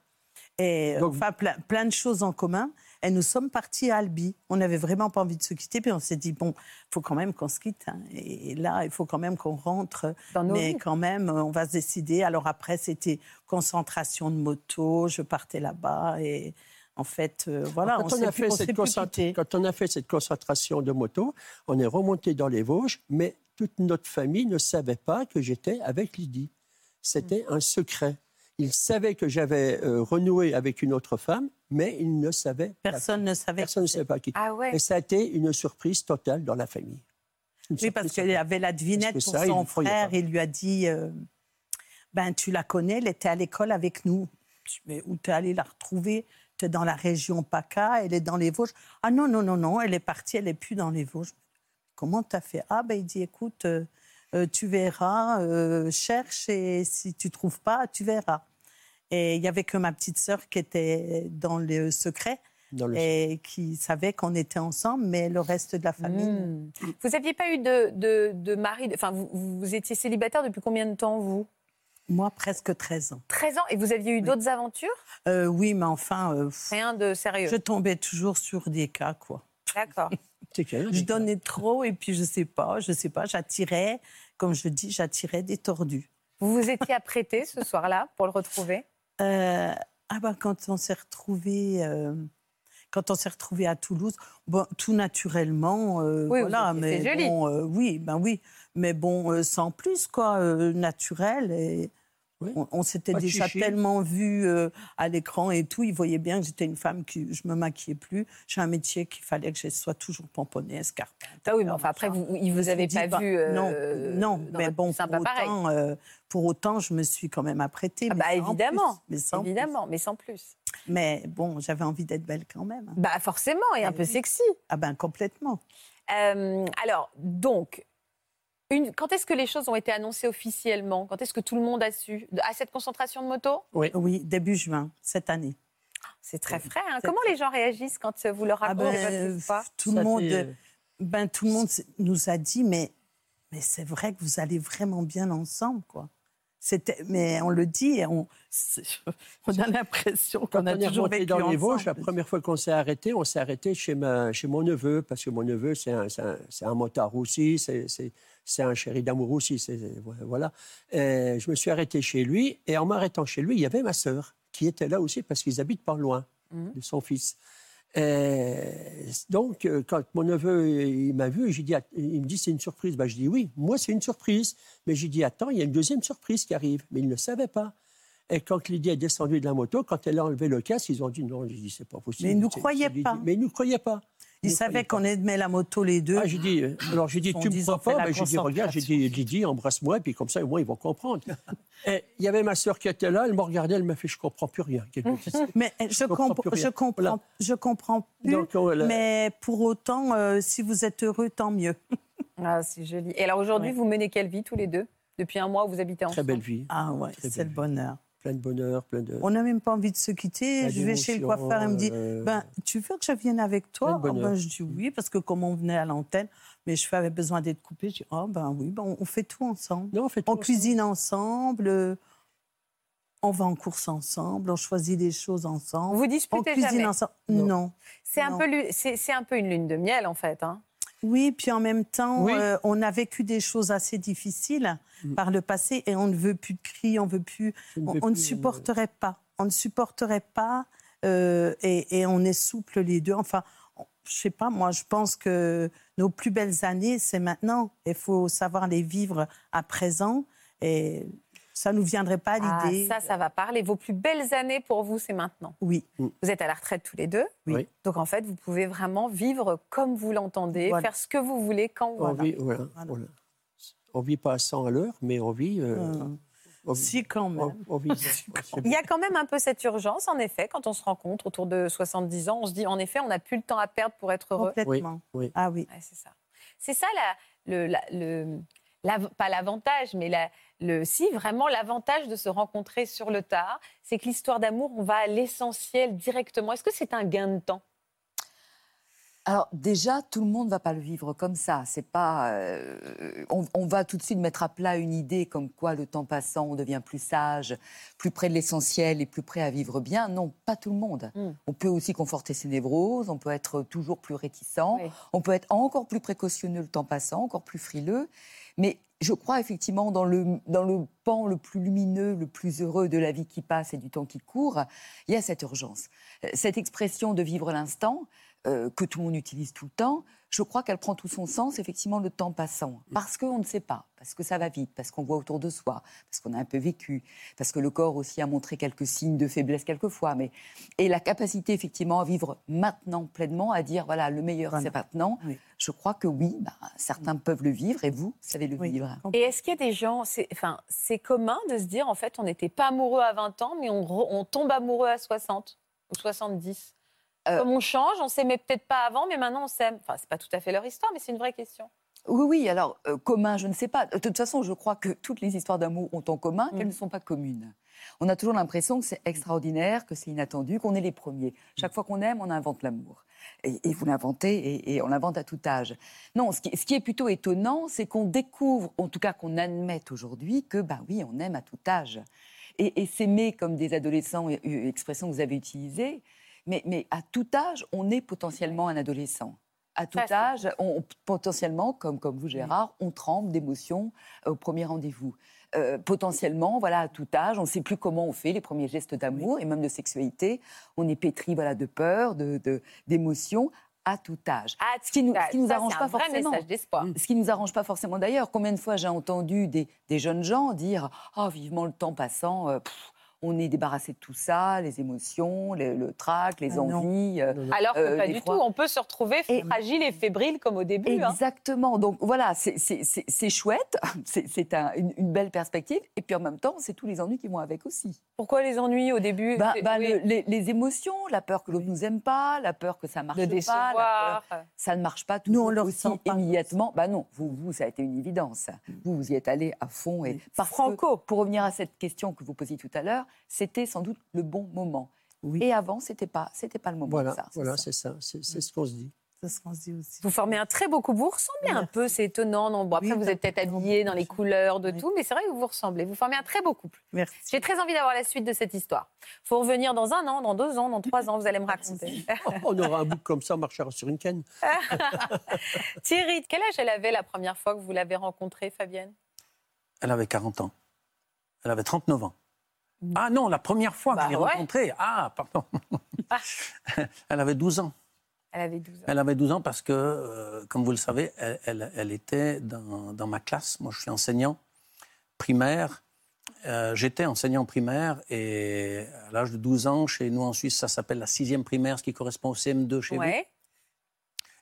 Et euh, Donc- enfin, plein, plein de choses en commun. Et nous sommes partis à Albi. On n'avait vraiment pas envie de se quitter. Puis on s'est dit, bon, il faut quand même qu'on se quitte. hein. Et là, il faut quand même qu'on rentre. Dans nos Mais vies. quand même, on va se décider. Alors après, c'était concentration de moto. Je partais là-bas. Et en fait, euh, voilà, on quand, s'est on a fait on cette plus quittés. quand on a fait cette concentration de moto, on est remonté dans les Vosges, mais toute notre famille ne savait pas que j'étais avec Lydie. C'était un secret. Ils savaient que j'avais euh, renoué avec une autre femme, mais ils ne savaient pas. Personne ne savait. Personne ne savait pas qui. Ah ouais. Et ça a été une surprise totale dans la famille. Une Oui, parce y avait la devinette pour ça, il son croyait frère. Il lui a dit euh, Ben, tu la connais, elle était à l'école avec nous. Je dis, Mais où t'es allé la retrouver? Tu es dans la région PACA, elle est dans les Vosges. Ah non, non, non, non, elle est partie, elle n'est plus dans les Vosges. Comment tu as fait? Ah, ben, il dit Écoute, euh, tu verras, euh, cherche et si tu trouves pas, tu verras. Et il y avait que ma petite sœur qui était dans le secret dans le- et qui savait qu'on était ensemble, mais le reste de la famille. Hmm. Vous n'aviez pas eu de, de, de mari, enfin vous, vous étiez célibataire depuis combien de temps vous? Moi, presque 13 ans. 13 ans et vous aviez eu d'autres aventures? Euh, oui, mais enfin, euh, Rien de sérieux. je tombais toujours sur des cas, quoi. D'accord. Je donnais trop et puis je sais pas, je sais pas, j'attirais, comme je dis, j'attirais des tordus. Vous vous étiez apprêté ce soir-là pour le retrouver? Euh, ah ben quand on s'est retrouvé, quand on s'est retrouvé à Toulouse, bon, tout naturellement, euh, Oui, voilà, mais joli. bon, euh, oui, ben oui, mais bon, euh, sans plus quoi, euh, naturel et Oui. On, on s'était déjà chichi. tellement vu euh, à l'écran et tout. Il voyait bien que j'étais une femme qui je me maquillais plus. J'ai un métier qu'il fallait que je sois toujours pomponnée, escarpée. Ah oui, mais enfin, après, vous, il vous avez pas bah, vu. euh, non, non, mais bon, pour autant, euh, pour autant, je me suis quand même apprêtée. Ah mais bah sans évidemment, plus, mais sans plus. évidemment, mais sans plus. Mais bon, j'avais envie d'être belle quand même. Bah forcément, et un Eh peu oui. sexy. Ah ben complètement. Euh, alors, donc, une- quand est-ce que les choses ont été annoncées officiellement? Quand est-ce que tout le monde a su? À cette concentration de moto Oui, début juin cette année. C'est très frais. hein. Comment les gens réagissent quand euh, vous leur Ah racontez ben, votre histoire? tout le monde, fait, euh, ben tout le monde nous a dit, mais mais c'est vrai que vous allez vraiment bien ensemble, quoi. Mais on le dit, et on, a l'impression qu'on a toujours vécu dans les. Vosges, la première fois qu'on s'est arrêté, on s'est arrêté chez, ma, chez mon neveu, parce que mon neveu, c'est un, motard aussi, c'est- un chéri d'amour aussi. Voilà. Et je me suis arrêté chez lui, et en m'arrêtant chez lui, il y avait ma sœur, qui était là aussi, parce qu'ils habitent pas loin Mhm. de son fils. Et donc, euh, quand mon neveu il m'a vu, j'ai dit, il me dit c'est une surprise. Ben, je dis oui, moi c'est une surprise. Mais j'ai dit attends, il y a une deuxième surprise qui arrive. Mais il ne le savait pas. Et quand Lydie est descendue de la moto, quand elle a enlevé le casque, ils ont dit non. J'ai dit c'est pas possible. Mais ils nous C'est- croyaient pas. Mais ils ne nous croyaient pas. Ils savaient qu'on aimait la moto les deux? Ah, j'ai dit, euh, alors j'ai dit, tu me crois pas? la Ben, J'ai dit, regarde, j'ai dit, Lydie, embrasse-moi, et puis comme ça, au moins, ils vont comprendre. Et il y avait ma sœur qui était là, elle m'a regardé, elle m'a fait, je comprends plus rien. Mais euh, je, comprends je comprends, Voilà. je comprends plus. L'a- mais pour autant, euh, si vous êtes heureux, tant mieux. Ah, c'est joli. Et alors aujourd'hui, Ouais. vous menez quelle vie tous les deux? Depuis un mois, vous habitez ensemble Très belle vie, Ah ouais, c'est le bonheur. Plein de bonheur, plein de. On n'a même pas envie de se quitter. Je vais chez le coiffeur, il me dit euh, ben, Tu veux que je vienne avec toi? Plein de Ah ben. Je dis oui, parce que comme on venait à l'antenne, mes cheveux avaient besoin d'être coupés. Je dis Oh ben oui, ben, on- on fait tout ensemble. Non, on fait tout On ensemble. cuisine ensemble, euh, on va en course ensemble, on choisit des choses ensemble. Vous On disputez cuisine jamais? ensemble. Non. Non. C'est un, Non. peu un peu une lune de miel, en fait. hein. Oui, puis en même temps, Oui. euh, on a vécu des choses assez difficiles Mm. par le passé et on ne veut plus de cris, on veut plus, Je ne on, on ne euh, supporterait pas, on ne supporterait pas euh, et, et on est souple les deux. Enfin, je sais pas, moi, je pense que nos plus belles années, c'est maintenant. Il faut savoir les vivre à présent et ça nous viendrait pas à Ah, l'idée. ça, ça va parler. Vos plus belles années pour vous, c'est maintenant. Oui, Vous êtes à la retraite tous les deux. Oui. Donc en fait, vous pouvez vraiment vivre comme vous l'entendez, Voilà. faire ce que vous voulez quand vous On voulez. vit, voilà, Voilà. voilà. On vit pas à 100 à l'heure, mais on vit. euh, on vit- si quand même. on- on vit- Il y a quand même un peu cette urgence, en effet, quand on se rencontre autour de 70 ans, on se dit en effet, on n'a plus le temps à perdre pour être heureux. Complètement. oui. Ah oui. Ouais, c'est ça. C'est ça la, le, la- le- l'av- pas l'avantage, mais la- le, si vraiment l'avantage de se rencontrer sur le tard, c'est que l'histoire d'amour, on va à l'essentiel directement. Est-ce que c'est un gain de temps? Alors déjà, tout le monde va pas le vivre comme ça. C'est pas, euh, on, on va tout de suite mettre à plat une idée comme quoi le temps passant, on devient plus sage, plus près de l'essentiel et plus prêt à vivre bien. Non, pas tout le monde. Mm. On peut aussi conforter ses névroses, on peut être toujours plus réticent, Oui. on peut être encore plus précautionneux le temps passant, encore plus frileux. Mais je crois effectivement dans le, dans le pan le plus lumineux, le plus heureux de la vie qui passe et du temps qui court, il y a cette urgence. Euh, Cette expression de vivre l'instant, euh, que tout le monde utilise tout le temps, je crois qu'elle prend tout son sens, effectivement, le temps passant. Parce qu'on ne sait pas, parce que ça va vite, parce qu'on voit autour de soi, parce qu'on a un peu vécu, parce que le corps aussi a montré quelques signes de faiblesse quelquefois. Mais... Et la capacité, effectivement, à vivre maintenant pleinement, à dire, voilà, le meilleur, Voilà. c'est maintenant. Oui. Je crois que oui, bah, certains peuvent le vivre et vous savez le Oui. vivre. Et est-ce qu'il y a des gens, c'est enfin, c'est commun de se dire, en fait, on n'était pas amoureux à 20 ans, mais on tombe amoureux à 60 ou 70 Euh, Comme on change, on s'aimait peut-être pas avant, mais maintenant on s'aime. Enfin, c'est pas tout à fait leur histoire, mais c'est une vraie question. Oui, oui, alors, euh, commun, je ne sais pas. De toute façon, je crois que toutes les histoires d'amour ont en commun qu'elles Mm. ne sont pas communes. On a toujours l'impression que c'est extraordinaire, que c'est inattendu, qu'on est les premiers. Chaque fois qu'on aime, on invente l'amour. Et, et vous l'inventez, et, et on l'invente à tout âge. Non, ce qui, ce qui est plutôt étonnant, c'est qu'on découvre, en tout cas qu'on admette aujourd'hui, que, bah oui, on aime à tout âge. Et, et s'aimer comme des adolescents, euh, expression que vous avez utilisée, mais, mais à tout âge, on est potentiellement un adolescent. À tout âge, on, potentiellement, comme, comme vous Gérard, on tremble d'émotion euh, au premier rendez-vous. Euh, potentiellement, voilà, à tout âge, on ne sait plus comment on fait les premiers gestes d'amour et même de sexualité. On est pétri voilà, de peur, de- de- d'émotion. à tout âge. Ah, Ce qui nous, ce qui nous ça, arrange pas forcément. Ce qui nous arrange pas forcément d'ailleurs. Combien de fois j'ai entendu des, des jeunes gens dire Ah, vivement le temps passant, euh, pff, on est débarrassé de tout ça, les émotions, le, le trac, les Ah non. envies. euh, Alors que Euh, pas du tout, on peut se retrouver Et- fragile et fébrile comme au début. hein. Exactement. Donc voilà, c'est- chouette, c'est c'est un- une, une belle perspective. Et puis en même temps, c'est tous les ennuis qui vont avec aussi. Pourquoi les ennuis au début? Bah, bah, oui, le- les, les émotions, la peur que l'autre nous aime pas, la peur que ça marche De pas, la décevoir. peur- ça ne marche pas Nous, on le aussi pas. immédiatement. Bah non, vous, vous, ça a été une évidence. Vous, vous y êtes allé à fond. Et parce que, Franco. pour revenir à cette question que vous posiez tout à l'heure, c'était sans doute le bon moment. Oui. Et avant, c'était pas, c'était pas le moment. Voilà, ça, voilà, ça. c'est ça, c'est c'est ce qu'on se dit. C'est ce qu'on se dit aussi. Vous formez un très beau couple. Vous ressemblez un peu, c'est étonnant. Non, bon, après, Oui, vous êtes peut-être habillés dans les couleurs de Oui. tout, mais c'est vrai que vous vous ressemblez. Vous formez un très beau couple. Merci. J'ai très envie d'avoir la suite de cette histoire. faut revenir dans un an, dans deux ans, dans trois ans, vous allez me raconter. On aura un bouc comme ça, on marchera sur une canne. Thierry, quel âge elle avait la première fois que vous l'avez rencontrée, Fabienne? Elle avait 40 ans. Elle avait 39 ans. Ah non, la première fois Bah que je l'ai ouais. rencontrée. Ah, pardon. Ah. Elle avait 12 ans. Elle avait 12 ans. Elle avait 12 ans parce que, euh, comme vous le savez, elle, elle- elle était dans, dans ma classe. Moi, je suis enseignant primaire. Euh, J'étais enseignant primaire et à l'âge de 12 ans, chez nous en Suisse, ça s'appelle la sixième primaire, ce qui correspond au CM2 chez vous. Ouais.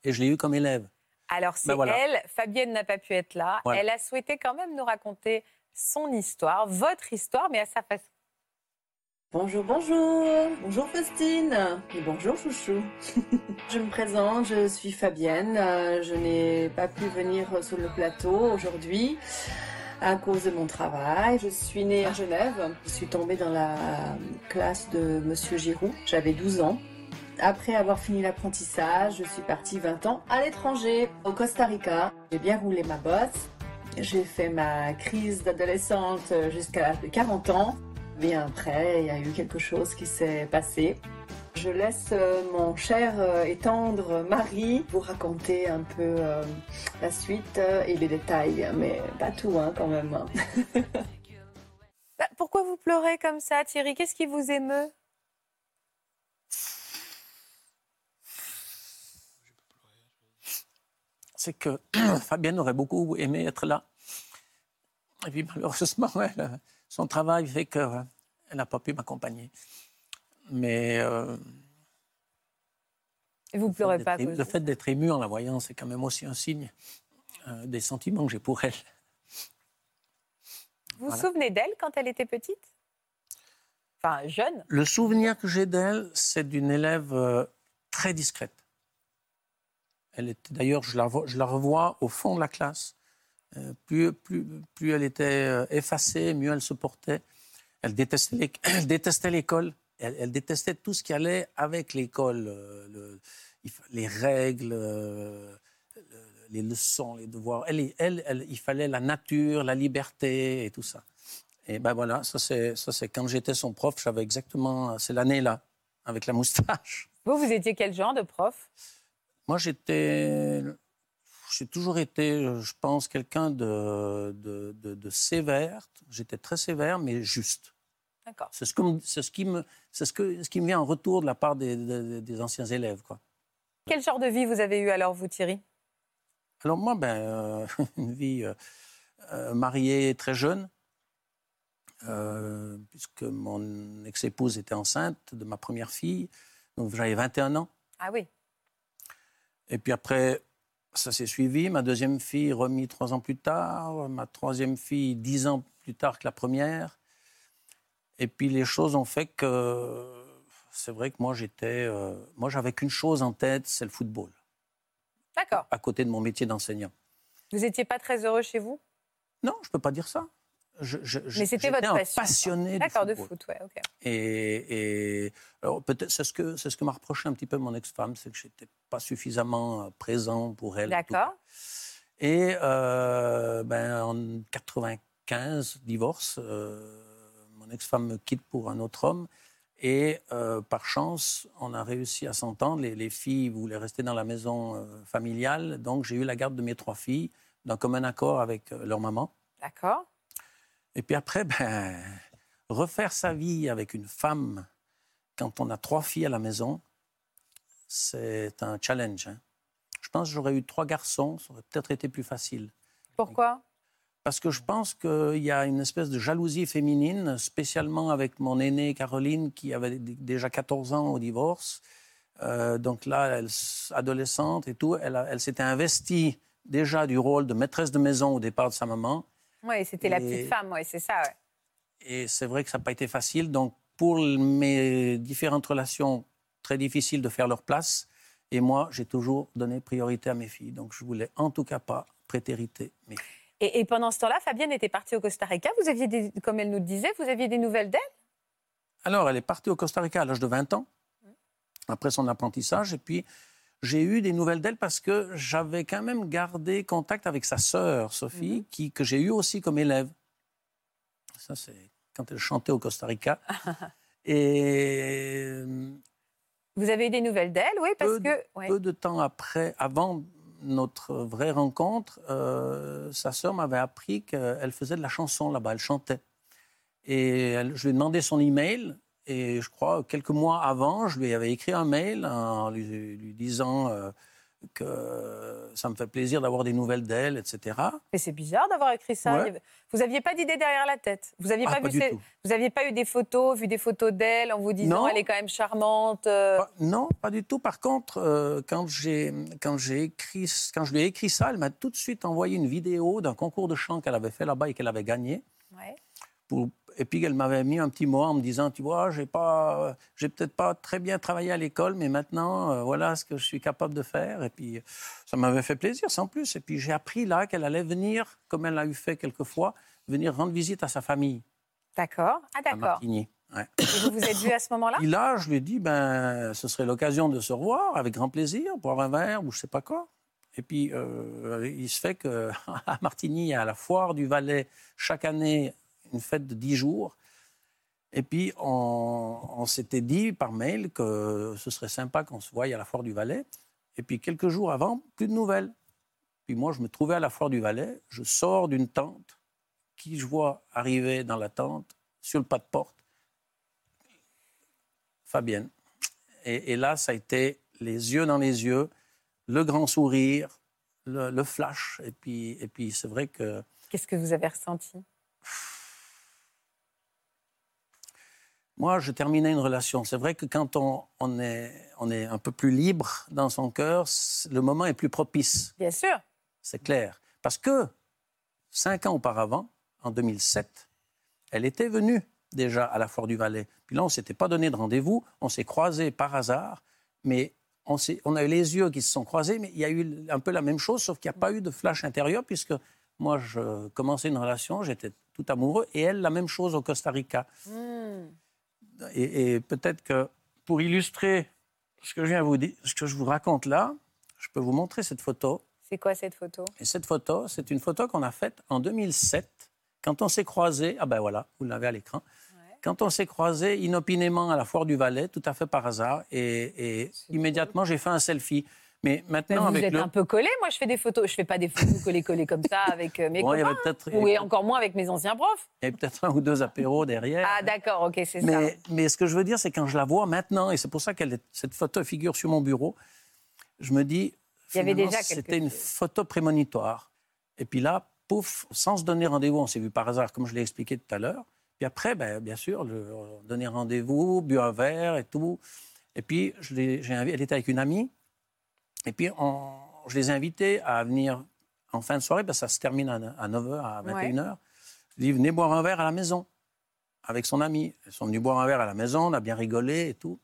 Et je l'ai eu comme élève. Alors, c'est Ben voilà. elle, Fabienne n'a pas pu être là. Voilà. Elle a souhaité quand même nous raconter son histoire, votre histoire, mais à sa façon. Bonjour, bonjour, bonjour Faustine et bonjour Chouchou. je me présente, je suis Fabienne. Euh, Je n'ai pas pu venir sur le plateau aujourd'hui à cause de mon travail. Je suis née à Genève. Je suis tombée dans la classe de Monsieur Giroud. J'avais 12 ans. Après avoir fini l'apprentissage, je suis partie 20 ans à l'étranger, au Costa Rica. J'ai bien roulé ma bosse. J'ai fait ma crise d'adolescente jusqu'à l'âge de 40 ans. Bien après, il y a eu quelque chose qui s'est passé. Je laisse euh, mon cher euh, et tendre mari vous raconter un peu euh, la suite et les détails, mais pas tout hein, quand même. Bah, pourquoi vous pleurez comme ça, Thierry? Qu'est-ce qui vous émeut? C'est que Fabienne aurait beaucoup aimé être là. Et puis malheureusement, elle, son travail fait qu'elle n'a pas pu m'accompagner. Mais euh, Et vous pleurez pas le fait d'être ému en la voyant, c'est quand même aussi un signe euh, des sentiments que j'ai pour elle. Vous vous souvenez d'elle quand elle était petite? Enfin, jeune? Le souvenir que j'ai d'elle, c'est d'une élève euh, très discrète. Elle était d'ailleurs, je la, vo- je la revois au fond de la classe. Plus, plus, plus elle était euh, effacée, mieux elle se portait. Elle détestait l'école. Elle, elle détestait tout ce qui allait avec l'école. euh, le- les règles, euh, le- les leçons, les devoirs. Elle, elle, elle- il fallait la nature, la liberté et tout ça. Et ben voilà, ça c'est, ça c'est quand j'étais son prof, j'avais exactement, c'est l'année-là, avec la moustache. Vous, vous étiez quel genre de prof? Moi j'étais, j'ai toujours été, je pense, quelqu'un de, de, de- de sévère. J'étais très sévère, mais juste. D'accord. C'est ce, que me- c'est ce qui me, c'est ce que, ce qui me vient en retour de la part des, des- des anciens élèves, quoi. Quel genre de vie vous avez eu alors, vous, Thierry? Alors moi, ben, euh, une vie euh, euh, mariée très jeune, euh, puisque mon ex-épouse était enceinte de ma première fille, donc j'avais 21 ans. Ah oui. Et puis après, ça s'est suivi. Ma deuxième fille remis trois ans plus tard, ma troisième fille dix ans plus tard que la première. Et puis les choses ont fait que c'est vrai que moi j'étais, euh, moi j'avais qu'une chose en tête, c'est le football, D'accord. à côté de mon métier d'enseignant. Vous n'étiez pas très heureux chez vous? Non, je peux pas dire ça. Je, je- Mais c'était votre un passion. passionné de D'accord, de football. foot, ouais, ok. Et, et alors peut-être c'est ce que c'est ce que m'a reproché un petit peu mon ex-femme, c'est que j'étais pas suffisamment euh, présent pour elle. tout D'accord. Et euh, ben, en 95, divorce, euh, mon ex-femme me quitte pour un autre homme. Et euh, par chance, on a réussi à s'entendre. Les, les filles voulaient rester dans la maison familiale. Donc j'ai eu la garde de mes trois filles, d'un commun accord avec leur maman. D'accord. Et puis après, ben, refaire sa vie avec une femme quand on a trois filles à la maison, c'est un challenge. hein. Je pense que j'aurais eu trois garçons, ça aurait peut-être été plus facile. Pourquoi? Parce que je pense qu'il y a une espèce de jalousie féminine, spécialement avec mon aînée Caroline, qui avait déjà 14 ans au divorce. Euh, donc là, elle, adolescente et tout, elle s'était investie déjà du rôle de maîtresse de maison au départ de sa maman. Oui, c'était la Et- petite femme, oui, c'est ça. ouais. Et c'est vrai que ça n'a pas été facile. Donc, pour mes différentes relations, très difficile de faire leur place. Et moi, j'ai toujours donné priorité à mes filles. Donc, je voulais en tout cas pas prétériter mes filles. Et, et pendant ce temps-là, Fabienne était partie au Costa Rica. Vous aviez, des, comme elle nous le disait, vous aviez des nouvelles d'elle? Alors, elle est partie au Costa Rica à l'âge de 20 ans, après son apprentissage. Et puis, j'ai eu des nouvelles d'elle parce que j'avais quand même gardé contact avec sa sœur, Sophie, qui, que j'ai eue aussi comme élève. Ça, c'est quand elle chantait au Costa Rica. Et euh, Vous avez eu des nouvelles d'elle, oui, parce peu, de- que. ouais. peu de temps après, avant notre vraie rencontre, euh, sa sœur m'avait appris qu'elle faisait de la chanson là-bas, elle chantait. Et elle- je lui ai demandé son email. Et je crois quelques mois avant, je lui avais écrit un mail en lui, lui disant euh, que ça me fait plaisir d'avoir des nouvelles d'elle, etc. Mais c'est bizarre d'avoir écrit ça. Ouais. Vous n'aviez pas d'idée derrière la tête. Vous n'aviez Ah, pas, pas vu. Vous aviez pas eu des photos, vu des photos d'elle en vous disant Non. elle est quand même charmante. euh, Pas- non, pas du tout. Par contre, euh, quand j'ai quand j'ai écrit quand je lui ai écrit ça, elle m'a tout de suite envoyé une vidéo d'un concours de chant qu'elle avait fait là-bas et qu'elle avait gagné. ouais. Pour- et puis elle m'avait mis un petit mot en me disant, tu vois, j'ai pas, j'ai peut-être pas très bien travaillé à l'école, mais maintenant, euh, voilà ce que je suis capable de faire. Et puis ça m'avait fait plaisir, sans plus. Et puis j'ai appris là qu'elle allait venir, comme elle l'a eu fait quelquefois, venir rendre visite à sa famille D'accord. Ah, à d'accord. Ouais. Et vous vous êtes vus à ce moment-là? Et là, je lui ai dit, ben, ce serait l'occasion de se revoir avec grand plaisir, boire un verre ou je sais pas quoi. Et puis, euh, il se fait qu'à Martigny, a la foire du Valais chaque année, une fête de 10 jours. Et puis, on, s'était dit par mail que ce serait sympa qu'on se voie à la foire du Valais. Et puis, quelques jours avant, plus de nouvelles. Puis moi, je me trouvais à la foire du Valais, je sors d'une tente, qui je vois arriver dans la tente, sur le pas de porte, Fabienne. Et, et là, ça a été les yeux dans les yeux, le grand sourire, le, le flash. Et puis, et puis c'est vrai que Qu'est-ce que vous avez ressenti? Moi, je terminais une relation. C'est vrai que quand on, on est, on est un peu plus libre dans son cœur, le moment est plus propice. Bien sûr. C'est clair. Parce que cinq ans auparavant, en 2007, elle était venue déjà à la Foire du Valais. Puis là, on ne s'était pas donné de rendez-vous, on s'est croisés par hasard, mais on a eu les yeux qui se sont croisés, mais il y a eu un peu la même chose, sauf qu'il n'y a pas eu de flash intérieur, puisque moi, je commençais une relation, j'étais tout amoureux, et elle, la même chose au Costa Rica. Hmm. Et, et peut-être que pour illustrer ce que je viens vous dire, ce que je vous raconte là, je peux vous montrer cette photo. C'est quoi cette photo? Et cette photo, c'est une photo qu'on a faite en 2007, quand on s'est croisés. Ah ben voilà, vous l'avez à l'écran. Quand on s'est croisés inopinément à la Foire du Valais, tout à fait par hasard, et, et immédiatement j'ai fait un selfie. Mais maintenant, vous avec êtes le. un peu collés. Moi, je fais des photos. Je fais pas des photos collées-collées comme ça avec euh, mes Bon, copains. Ou et encore moins avec mes anciens profs. il y avait peut-être un ou deux apéros derrière. Ah, d'accord, ok, c'est ça. Mais, ce que je veux dire, c'est quand je la vois maintenant, et c'est pour ça que cette photo figure sur mon bureau, je me dis, Il y avait déjà c'était une photo prémonitoire. Et puis là, pouf, sans se donner rendez-vous, on s'est vu par hasard, comme je l'ai expliqué tout à l'heure. Puis après, ben, bien sûr, le, donner rendez-vous, bu un verre et tout. Et puis, je elle était avec une amie. Et puis, on- je les ai invités à venir en fin de soirée, parce que ça se termine à 9h, à 21h. Je dis, venez boire un verre à la maison avec son ami. Elles sont venues boire un verre à la maison, on a bien rigolé et tout.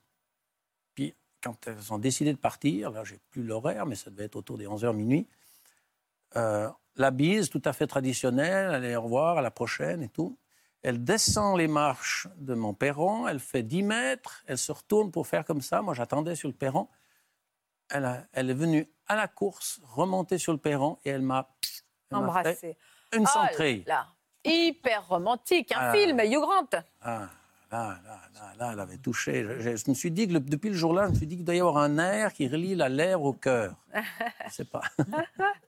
Puis, quand elles ont décidé de partir, là, j'ai plus l'horaire, mais ça devait être autour des 11h minuit, euh, la bise tout à fait traditionnelle, allez au revoir, à la prochaine et tout. Elle descend les marches de mon perron, elle fait 10 mètres, elle se retourne pour faire comme ça. Moi, j'attendais sur le perron. Elle, a- elle est venue à la course, remonter sur le perron et elle m'a Embrassé. une Oh centrée. là, hyper romantique, un Ah. film, Hugh Grant. Ah, là, là, là, là, elle avait touché. Je, je- je me suis dit que le- depuis le jour-là, je me suis dit qu'il doit y avoir un nerf qui relie la lèvre au cœur. Je sais pas.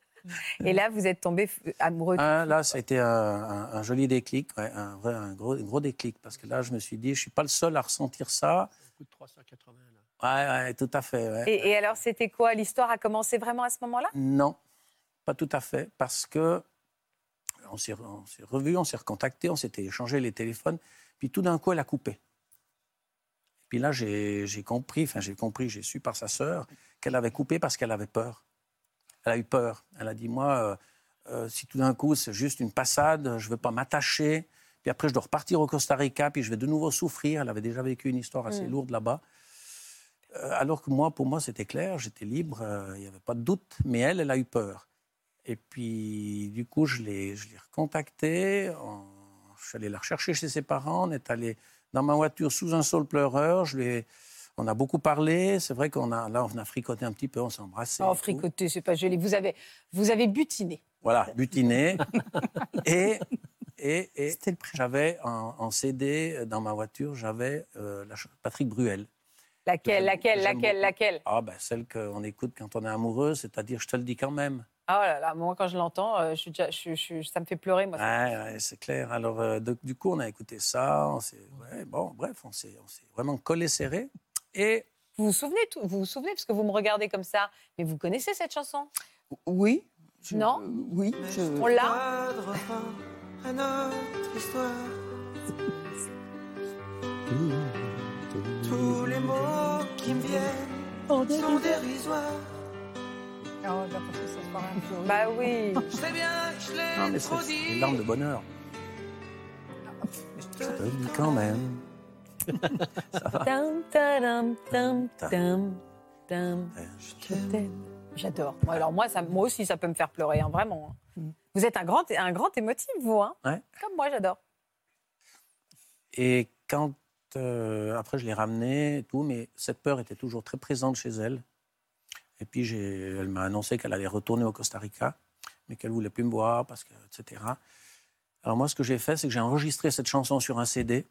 Et là, vous êtes tombé amoureux. Ah, là, ça a été un, un- un joli déclic, ouais, un, vrai, un gros, un gros déclic, parce que là, je me suis dit, je suis pas le seul à ressentir ça. coûte 380 là. Ouais, tout à fait. ouais. Et, et alors, c'était quoi? L'histoire a commencé vraiment à ce moment-là? Non, pas tout à fait, parce que on s'est revus, on s'est recontactés, on s'était échangé les téléphones, puis tout d'un coup, elle a coupé. Puis là, j'ai j'ai compris, enfin j'ai compris, j'ai su par sa sœur qu'elle avait coupé parce qu'elle avait peur. Elle a eu peur. Elle a dit, moi, euh, euh, si tout d'un coup c'est juste une passade, je ne veux pas m'attacher, puis après je dois repartir au Costa Rica, puis je vais de nouveau souffrir. Elle avait déjà vécu une histoire assez Mm. lourde là-bas. Euh, alors que moi, pour moi, c'était clair, j'étais libre, euh, il n'y avait pas de doute, mais elle, elle a eu peur. Et puis, du coup, je l'ai je l'ai recontactée, on- je suis allé la rechercher chez ses parents, on est allé dans ma voiture sous un saule pleureur, je lui ai- on a beaucoup parlé, c'est vrai qu'on a, là, on a fricoté un petit peu, on s'est embrassé. Oh, fricoté, c'est pas joli. Vous avez, vous avez butiné. Voilà, butiné. et et, et C'était le prix. j'avais en, en CD dans ma voiture, j'avais euh, la Patrick Bruel. Laquelle, laquelle, laquelle, laquelle? Ah, ben, celle qu'on écoute quand on est amoureux, c'est-à-dire je te le dis quand même. Oh là là, moi, quand je l'entends, euh, je ça me fait pleurer, moi. Ouais, ouais, c'est clair. Alors, euh, de- du coup, on a écouté ça. On ouais, bon, bref, on s'est, vraiment collé serré. Et Vous vous souvenez, tout- vous vous souvenez, parce que vous me regardez comme ça, mais vous connaissez cette chanson? Oui. je- Non? euh, Oui. je- On l'a? À notre histoire. Tous les mots qui me viennent sont dérisoires. Oh, un peu. Bah oui. Je sais bien que je non, l'ai mais trop c'est, des larmes de bonheur. Je te le dis quand même. ça va. Tam, tadam, tam, tam, tam. Je t'aime. J'adore. Moi, Alors moi, ça, moi aussi, ça peut me faire pleurer, hein, vraiment. hein. Vous êtes un grand, un grand émotif, vous, hein Ouais. Comme moi, j'adore. Et quand euh, après je l'ai ramenée et tout, mais cette peur était toujours très présente chez elle. Et puis elle m'a annoncé qu'elle allait retourner au Costa Rica, mais qu'elle voulait plus me voir parce que etc. Alors moi, ce que j'ai fait, c'est que j'ai enregistré cette chanson sur un CD.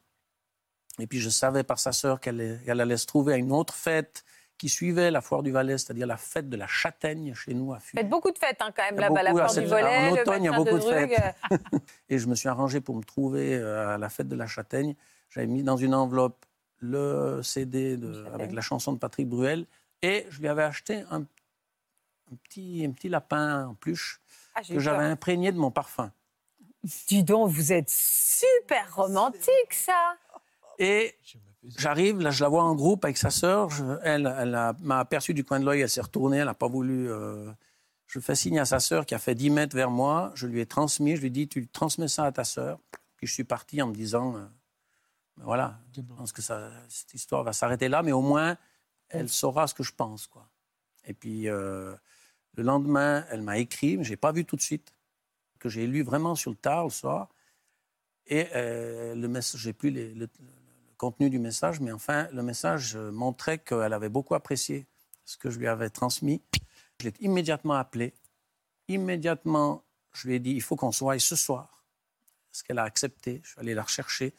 Et puis je savais par sa sœur qu'elle elle allait se trouver à une autre fête qui suivait la foire du Valais, c'est-à-dire la fête de la châtaigne chez nous à Fuy. Faites beaucoup de fêtes, hein, quand même, là-bas, la foire du volet, en automne, il y a beaucoup de fêtes. Et je me suis arrangé pour me trouver euh, à la fête de la châtaigne. J'avais mis dans une enveloppe le CD de- avec la chanson de Patrick Bruel et je lui avais acheté un, un petit, un petit lapin en peluche Ah, que j'avais imprégné de mon parfum. Dis donc, vous êtes super romantique, ça. Et j'arrive, là, je la vois en groupe avec sa sœur. Je- elle elle a- m'a aperçu du coin de l'œil, elle s'est retournée, elle n'a pas voulu. euh, je fais signe à sa sœur qui a fait 10 mètres vers moi. Je lui ai transmis, je lui ai dit Tu transmets ça à ta sœur. Puis je suis parti en me disant euh, Voilà, je pense que ça, cette histoire va s'arrêter là, mais au moins, elle saura ce que je pense. Quoi. Et puis, euh, le lendemain, elle m'a écrit, mais je n'ai pas vu tout de suite, que j'ai lu vraiment sur le tard le soir. Et euh, le message, j'ai plus les- le, le contenu du message, mais enfin, le message euh, montrait qu'elle avait beaucoup apprécié ce que je lui avais transmis. Je l'ai immédiatement appelée. Immédiatement, je lui ai dit il faut qu'on se voie ce soir. Ce qu'elle a accepté. Je suis allé la rechercher.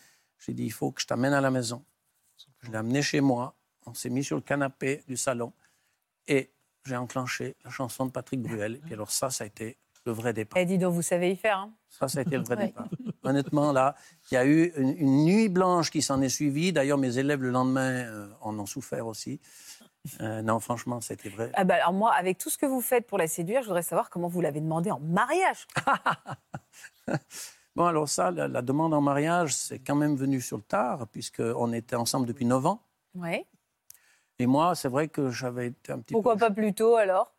J'ai dit il faut que je t'amène à la maison. Je l'ai amenée chez moi. On s'est mis sur le canapé du salon et j'ai enclenché la chanson de Patrick Bruel. Et alors ça, ça a été le vrai départ. Eh, dis donc, vous savez y faire. Hein. Ça, ça a été le vrai Ouais. départ. Honnêtement, là, il y a eu une, une nuit blanche qui s'en est suivie. D'ailleurs, mes élèves, le lendemain, euh, en ont souffert aussi. Euh, non, franchement, c'était vrai. Ah bah, alors moi, avec tout ce que vous faites pour la séduire, je voudrais savoir comment vous l'avez demandé en mariage. Bon, alors ça, la, la demande en mariage, c'est quand même venu sur le tard, puisqu'on était ensemble depuis 9 ans. Ouais. Et moi, c'est vrai que j'avais été un petit Pourquoi peu... pas plus tôt alors?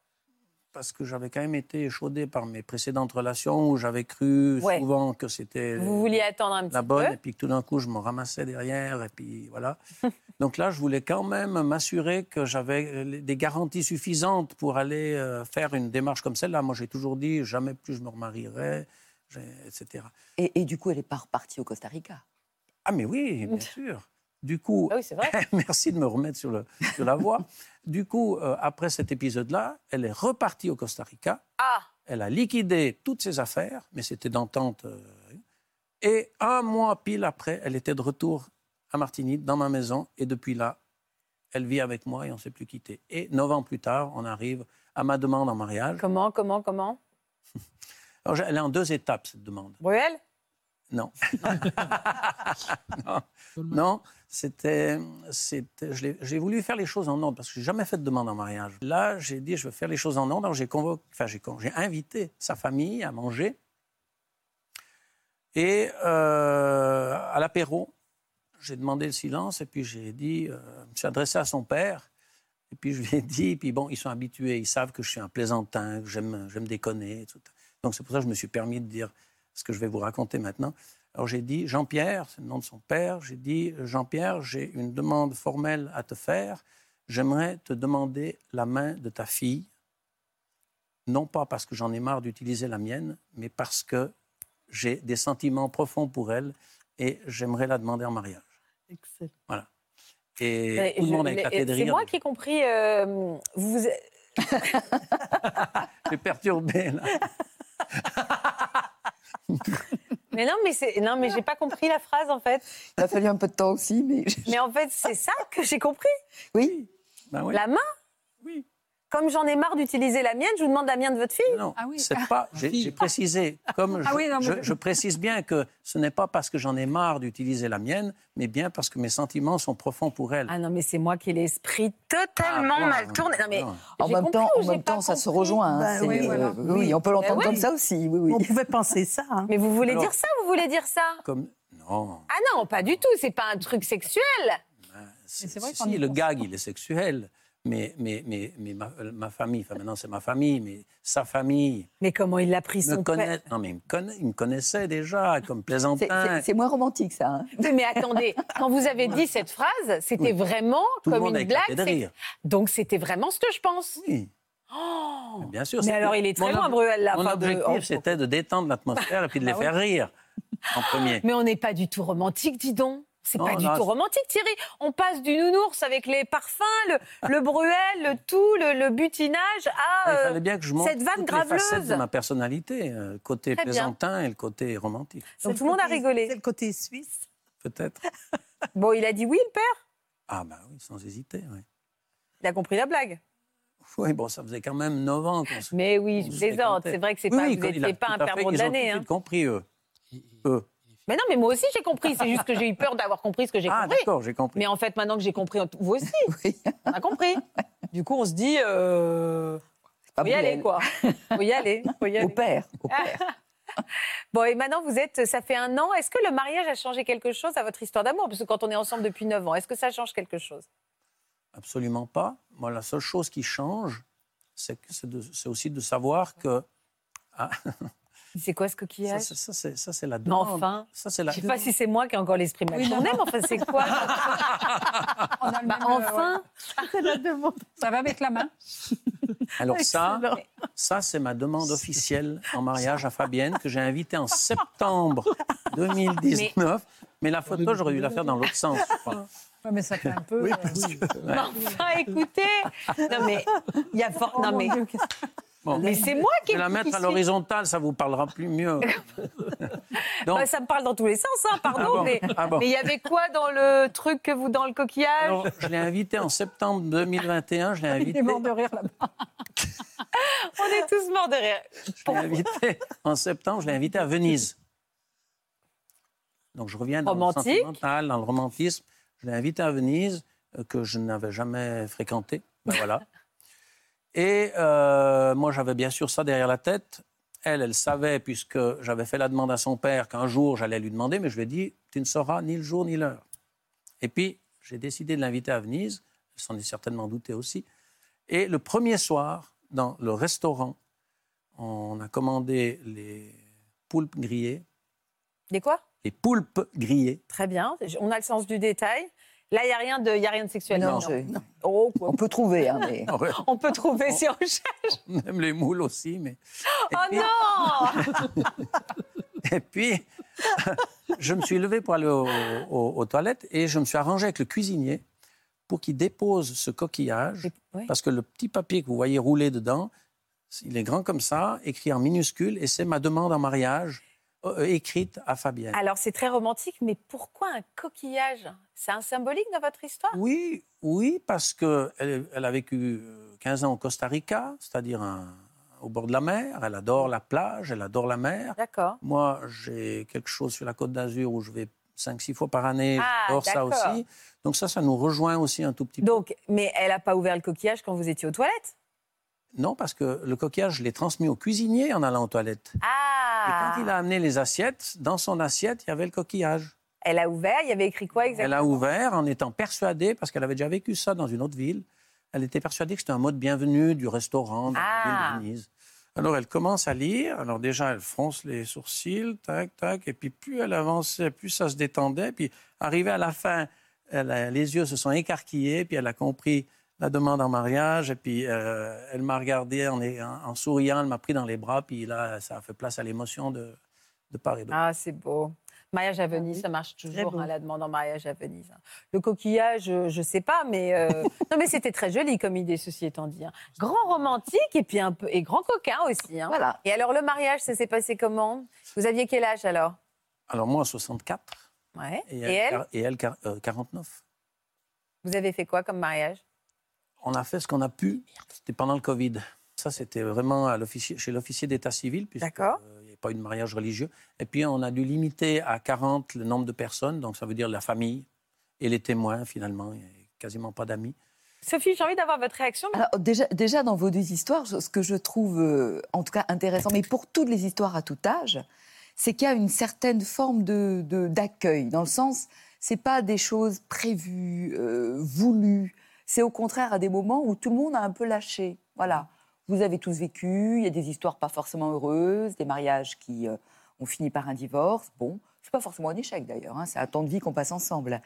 Parce que j'avais quand même été échaudé par mes précédentes relations, où j'avais cru Ouais. souvent que c'était... Vous vouliez attendre un petit la bonne, peu et puis que tout d'un coup, je me ramassais derrière, et puis voilà. Donc là, je voulais quand même m'assurer que j'avais euh, des garanties suffisantes pour aller euh, faire une démarche comme celle-là. Moi, j'ai toujours dit, jamais plus je me remarierai, etc. Et, et du coup, elle n'est pas repartie au Costa Rica. Ah, mais oui, bien sûr. Du coup, Ah oui, vrai. merci de me remettre sur, le, sur la voie. Du coup, euh, après cet épisode-là, elle est repartie au Costa Rica. Ah Elle a liquidé toutes ses affaires, mais c'était d'entente. euh, et un mois pile après, elle était de retour à Martinique, dans ma maison. Et depuis là, elle vit avec moi et on ne s'est plus quitté. Et neuf ans plus tard, on arrive à ma demande en mariage. Comment, comment, comment? Alors, elle est en deux étapes, cette demande. Bruel Non. non. Non, c'était, je j'ai voulu faire les choses en ordre parce que j'ai jamais fait de demande en mariage. Là, j'ai dit je veux faire les choses en ordre. J'ai convoqué, enfin j'ai, invité sa famille à manger et euh, à l'apéro, j'ai demandé le silence et puis j'ai dit, euh, je me suis adressé à son père et puis je lui ai dit, puis bon, ils sont habitués, ils savent que je suis un plaisantin, que j'aime, j'aime déconner. et tout. Donc c'est pour ça que je me suis permis de dire ce que je vais vous raconter maintenant. Alors j'ai dit, Jean-Pierre, c'est le nom de son père, j'ai dit, Jean-Pierre, j'ai une demande formelle à te faire. J'aimerais te demander la main de ta fille, non pas parce que j'en ai marre d'utiliser la mienne, mais parce que j'ai des sentiments profonds pour elle et j'aimerais la demander en mariage. Excellent. Voilà. Et Mais tout le je- monde a éclaté de C'est rire. moi qui ai compris. euh, vous, J'ai perturbé, là. mais non, mais c'est non, mais j'ai pas compris la phrase en fait. Il a fallu un peu de temps aussi, mais. Mais en fait, c'est ça que j'ai compris. Oui. Ben oui. La main? Oui. Comme j'en ai marre d'utiliser la mienne, je vous demande la mienne de votre fille. Non, Ah oui. c'est pas. J'ai j'ai précisé, comme je, Ah oui, non, mais- je- je précise bien que ce n'est pas parce que j'en ai marre d'utiliser la mienne, mais bien parce que mes sentiments sont profonds pour elle. Ah non, mais c'est moi qui ai l'esprit totalement Ah, bon, mal tourné. Non, mais non. En même compris temps, en même temps, ça se rejoint. hein. Ben oui, euh, voilà. oui, on peut l'entendre Ben comme ça aussi. Oui, oui. On pouvait penser ça. hein. Mais vous voulez Alors- dire ça ou vous voulez dire ça? Comme non. Ah non, pas du tout. C'est pas un truc sexuel. C'est vrai si, le gag, il est sexuel. Mais, mais, mais, mais ma, euh, ma famille, enfin maintenant c'est ma famille, mais sa famille Mais comment il l'a pris me son connaît. père Non, mais il me, connaît, il me connaissait déjà comme C'est- plaisantin. c'est- moins romantique, ça. hein. Oui, mais attendez, quand vous avez dit cette phrase, c'était vraiment Tout le comme une blague. de rire. Donc c'était vraiment ce que je pense. Oui, Oh bien sûr. mais alors il est très loin, Bruel, là. Mon de- objectif, oh, c'était de détendre l'atmosphère et puis de les oui. faire rire en premier. Mais on n'est pas du tout romantique, dis donc. C'est Non, pas du non, tout romantique, Thierry. On passe du nounours avec les parfums, le, le bruel, le tout, le, le butinage à Il euh, fallait bien que je montre cette vanne graveleuse. de ma personnalité, euh, le côté Très bien. plaisantin et le côté romantique, C'est Donc tout le monde a rigolé. C'est le côté suisse. peut-être. Bon, il a dit oui, le père? Ah bah oui, sans hésiter. Oui. Il a compris la blague. Oui, bon, ça faisait quand même 9 ans qu'on se Mais oui, on je plaisante. C'est vrai que c'est Oui, pas, oui, vous il a n'étiez pas un perdreau de ils ont l'année. tout de hein. compris, eux. Eux. Mais non, mais moi aussi j'ai compris. C'est juste que j'ai eu peur d'avoir compris ce que j'ai Ah, compris. d'accord, j'ai compris. Mais en fait, maintenant que j'ai compris, vous aussi, Oui. on a compris. Du coup, on se dit, euh, faut y aller, quoi. Faut y aller. Faut y Au aller. père. Au père. Bon, et maintenant, vous êtes, ça fait un an. Est-ce que le mariage a changé quelque chose à votre histoire d'amour? Parce que quand on est ensemble depuis 9 ans, est-ce que ça change quelque chose? Absolument pas. Moi, la seule chose qui change, c'est aussi de savoir que. Ah, C'est quoi ce ça, coquillage ça, c'est ça, c'est la Mais demande. enfin, Ça, c'est la je sais pas si c'est moi qui ai encore l'esprit mal Oui, non, tourné, mais enfin, c'est quoi On a le Bah, même, euh, Enfin, ouais. Ça va avec la main Alors ça, Excellent. ça c'est ma demande officielle en mariage à Fabienne que j'ai invitée en septembre 2019. Mais, la photo, j'aurais dû la faire dans l'autre sens. je crois. Ouais, Mais ça fait un peu. euh, mais enfin, écoutez. Non, mais il y a for- oh Non, mais, Dieu, Bon, mais c'est moi je qui vais la mettre à l'horizontale, ça vous parlera plus mieux. Donc, Bah, ça me parle dans tous les sens, hein, pardon. Ah bon mais Ah bon. mais il y avait quoi dans le truc que vous dans le coquillage alors, je l'ai invitée en septembre 2021. Je l'ai Il invitée, est mort de rire là-bas. On est tous morts de rire. je l'ai invitée en septembre. Je l'ai invitée à Venise. Donc je reviens dans Romantique. le sentimental, dans le romantisme. Je l'ai invitée à Venise euh, que je n'avais jamais fréquenté. Ben voilà. Et euh, moi, j'avais bien sûr ça derrière la tête. Elle, elle savait, puisque j'avais fait la demande à son père, qu'un jour j'allais lui demander, mais je lui ai dit Tu ne sauras ni le jour ni l'heure. Et puis, j'ai décidé de l'inviter à Venise. Elle s'en est certainement doutée aussi. Et le premier soir, dans le restaurant, on a commandé les poulpes grillées. Des quoi? Les poulpes grillées. Très bien. On a le sens du détail. Là, il n'y a, rien de- y a rien de sexuel. Non, je- Oh. On peut trouver, hein, mais. On peut trouver si on cherche. on aime les moules aussi, mais. Et Oh puis- non Et puis, je me suis levé pour aller au- au- aux toilettes et je me suis arrangé avec le cuisinier pour qu'il dépose ce coquillage. Parce que le petit papier que vous voyez rouler dedans, il est grand comme ça, écrit en minuscule, et c'est ma demande en mariage écrite à Fabienne. Alors, c'est très romantique, mais pourquoi un coquillage? C'est un symbolique dans votre histoire? Oui, oui, parce qu'elle elle a vécu euh, 15 ans au Costa Rica, c'est-à-dire au bord de la mer. Elle adore la plage, elle adore la mer. D'accord. Moi, j'ai quelque chose sur la côte d'Azur où je vais 5-6 fois par année. Ah, J'adore ça aussi. Donc ça, ça nous rejoint aussi un tout petit peu. Donc, mais elle n'a pas ouvert le coquillage quand vous étiez aux toilettes? Non, parce que le coquillage, je l'ai transmis au cuisinier en allant aux toilettes. Et Ah quand il a amené les assiettes, dans son assiette, il y avait le coquillage. Elle a ouvert, il y avait écrit quoi exactement Elle a ouvert en étant persuadée, parce qu'elle avait déjà vécu ça dans une autre ville, elle était persuadée que c'était un mot de bienvenue du restaurant Ah. la ville de Venise. Alors elle commence à lire, alors déjà elle fronce les sourcils, tac, tac, et puis plus elle avançait, plus ça se détendait, puis arrivée à la fin, elle a- les yeux se sont écarquillés, puis elle a compris la demande en mariage, et puis euh, elle m'a regardé en, en- en souriant, elle m'a pris dans les bras, puis là ça a fait place à l'émotion de, de part et d'autre. Ah, c'est beau. Mariage à Venise, ça marche toujours, hein, la demande en mariage à Venise. hein. Le coquillage, euh, je ne sais pas, mais euh, non, mais c'était très joli comme idée, ceci étant dit. hein. Grand romantique et puis un peu et grand coquin aussi. hein. Voilà. Et alors le mariage, ça s'est passé comment? Vous aviez quel âge alors? Alors moi 64, Ouais. et Et elle, et elle quar- euh, 49. vous avez fait quoi comme mariage? On a fait ce qu'on a pu. C'était pendant le Covid. Ça, c'était vraiment à chez l'officier d'état civil, puisqu'il D'accord. n'y avait pas eu de mariage religieux. Et puis, on a dû limiter à 40 le nombre de personnes, donc ça veut dire la famille et les témoins, finalement. Il n'y avait quasiment pas d'amis. Sophie, j'ai envie d'avoir votre réaction. Alors déjà, déjà dans vos deux histoires, ce que je trouve euh, en tout cas intéressant, mais pour toutes les histoires à tout âge, c'est qu'il y a une certaine forme de de- d'accueil, dans le sens, c'est pas des choses prévues, euh, voulues. C'est au contraire à des moments où tout le monde a un peu lâché. Voilà. Vous avez tous vécu, il y a des histoires pas forcément heureuses, des mariages qui euh, ont fini par un divorce. Bon, c'est pas forcément un échec d'ailleurs, hein, c'est un temps de vie qu'on passe ensemble.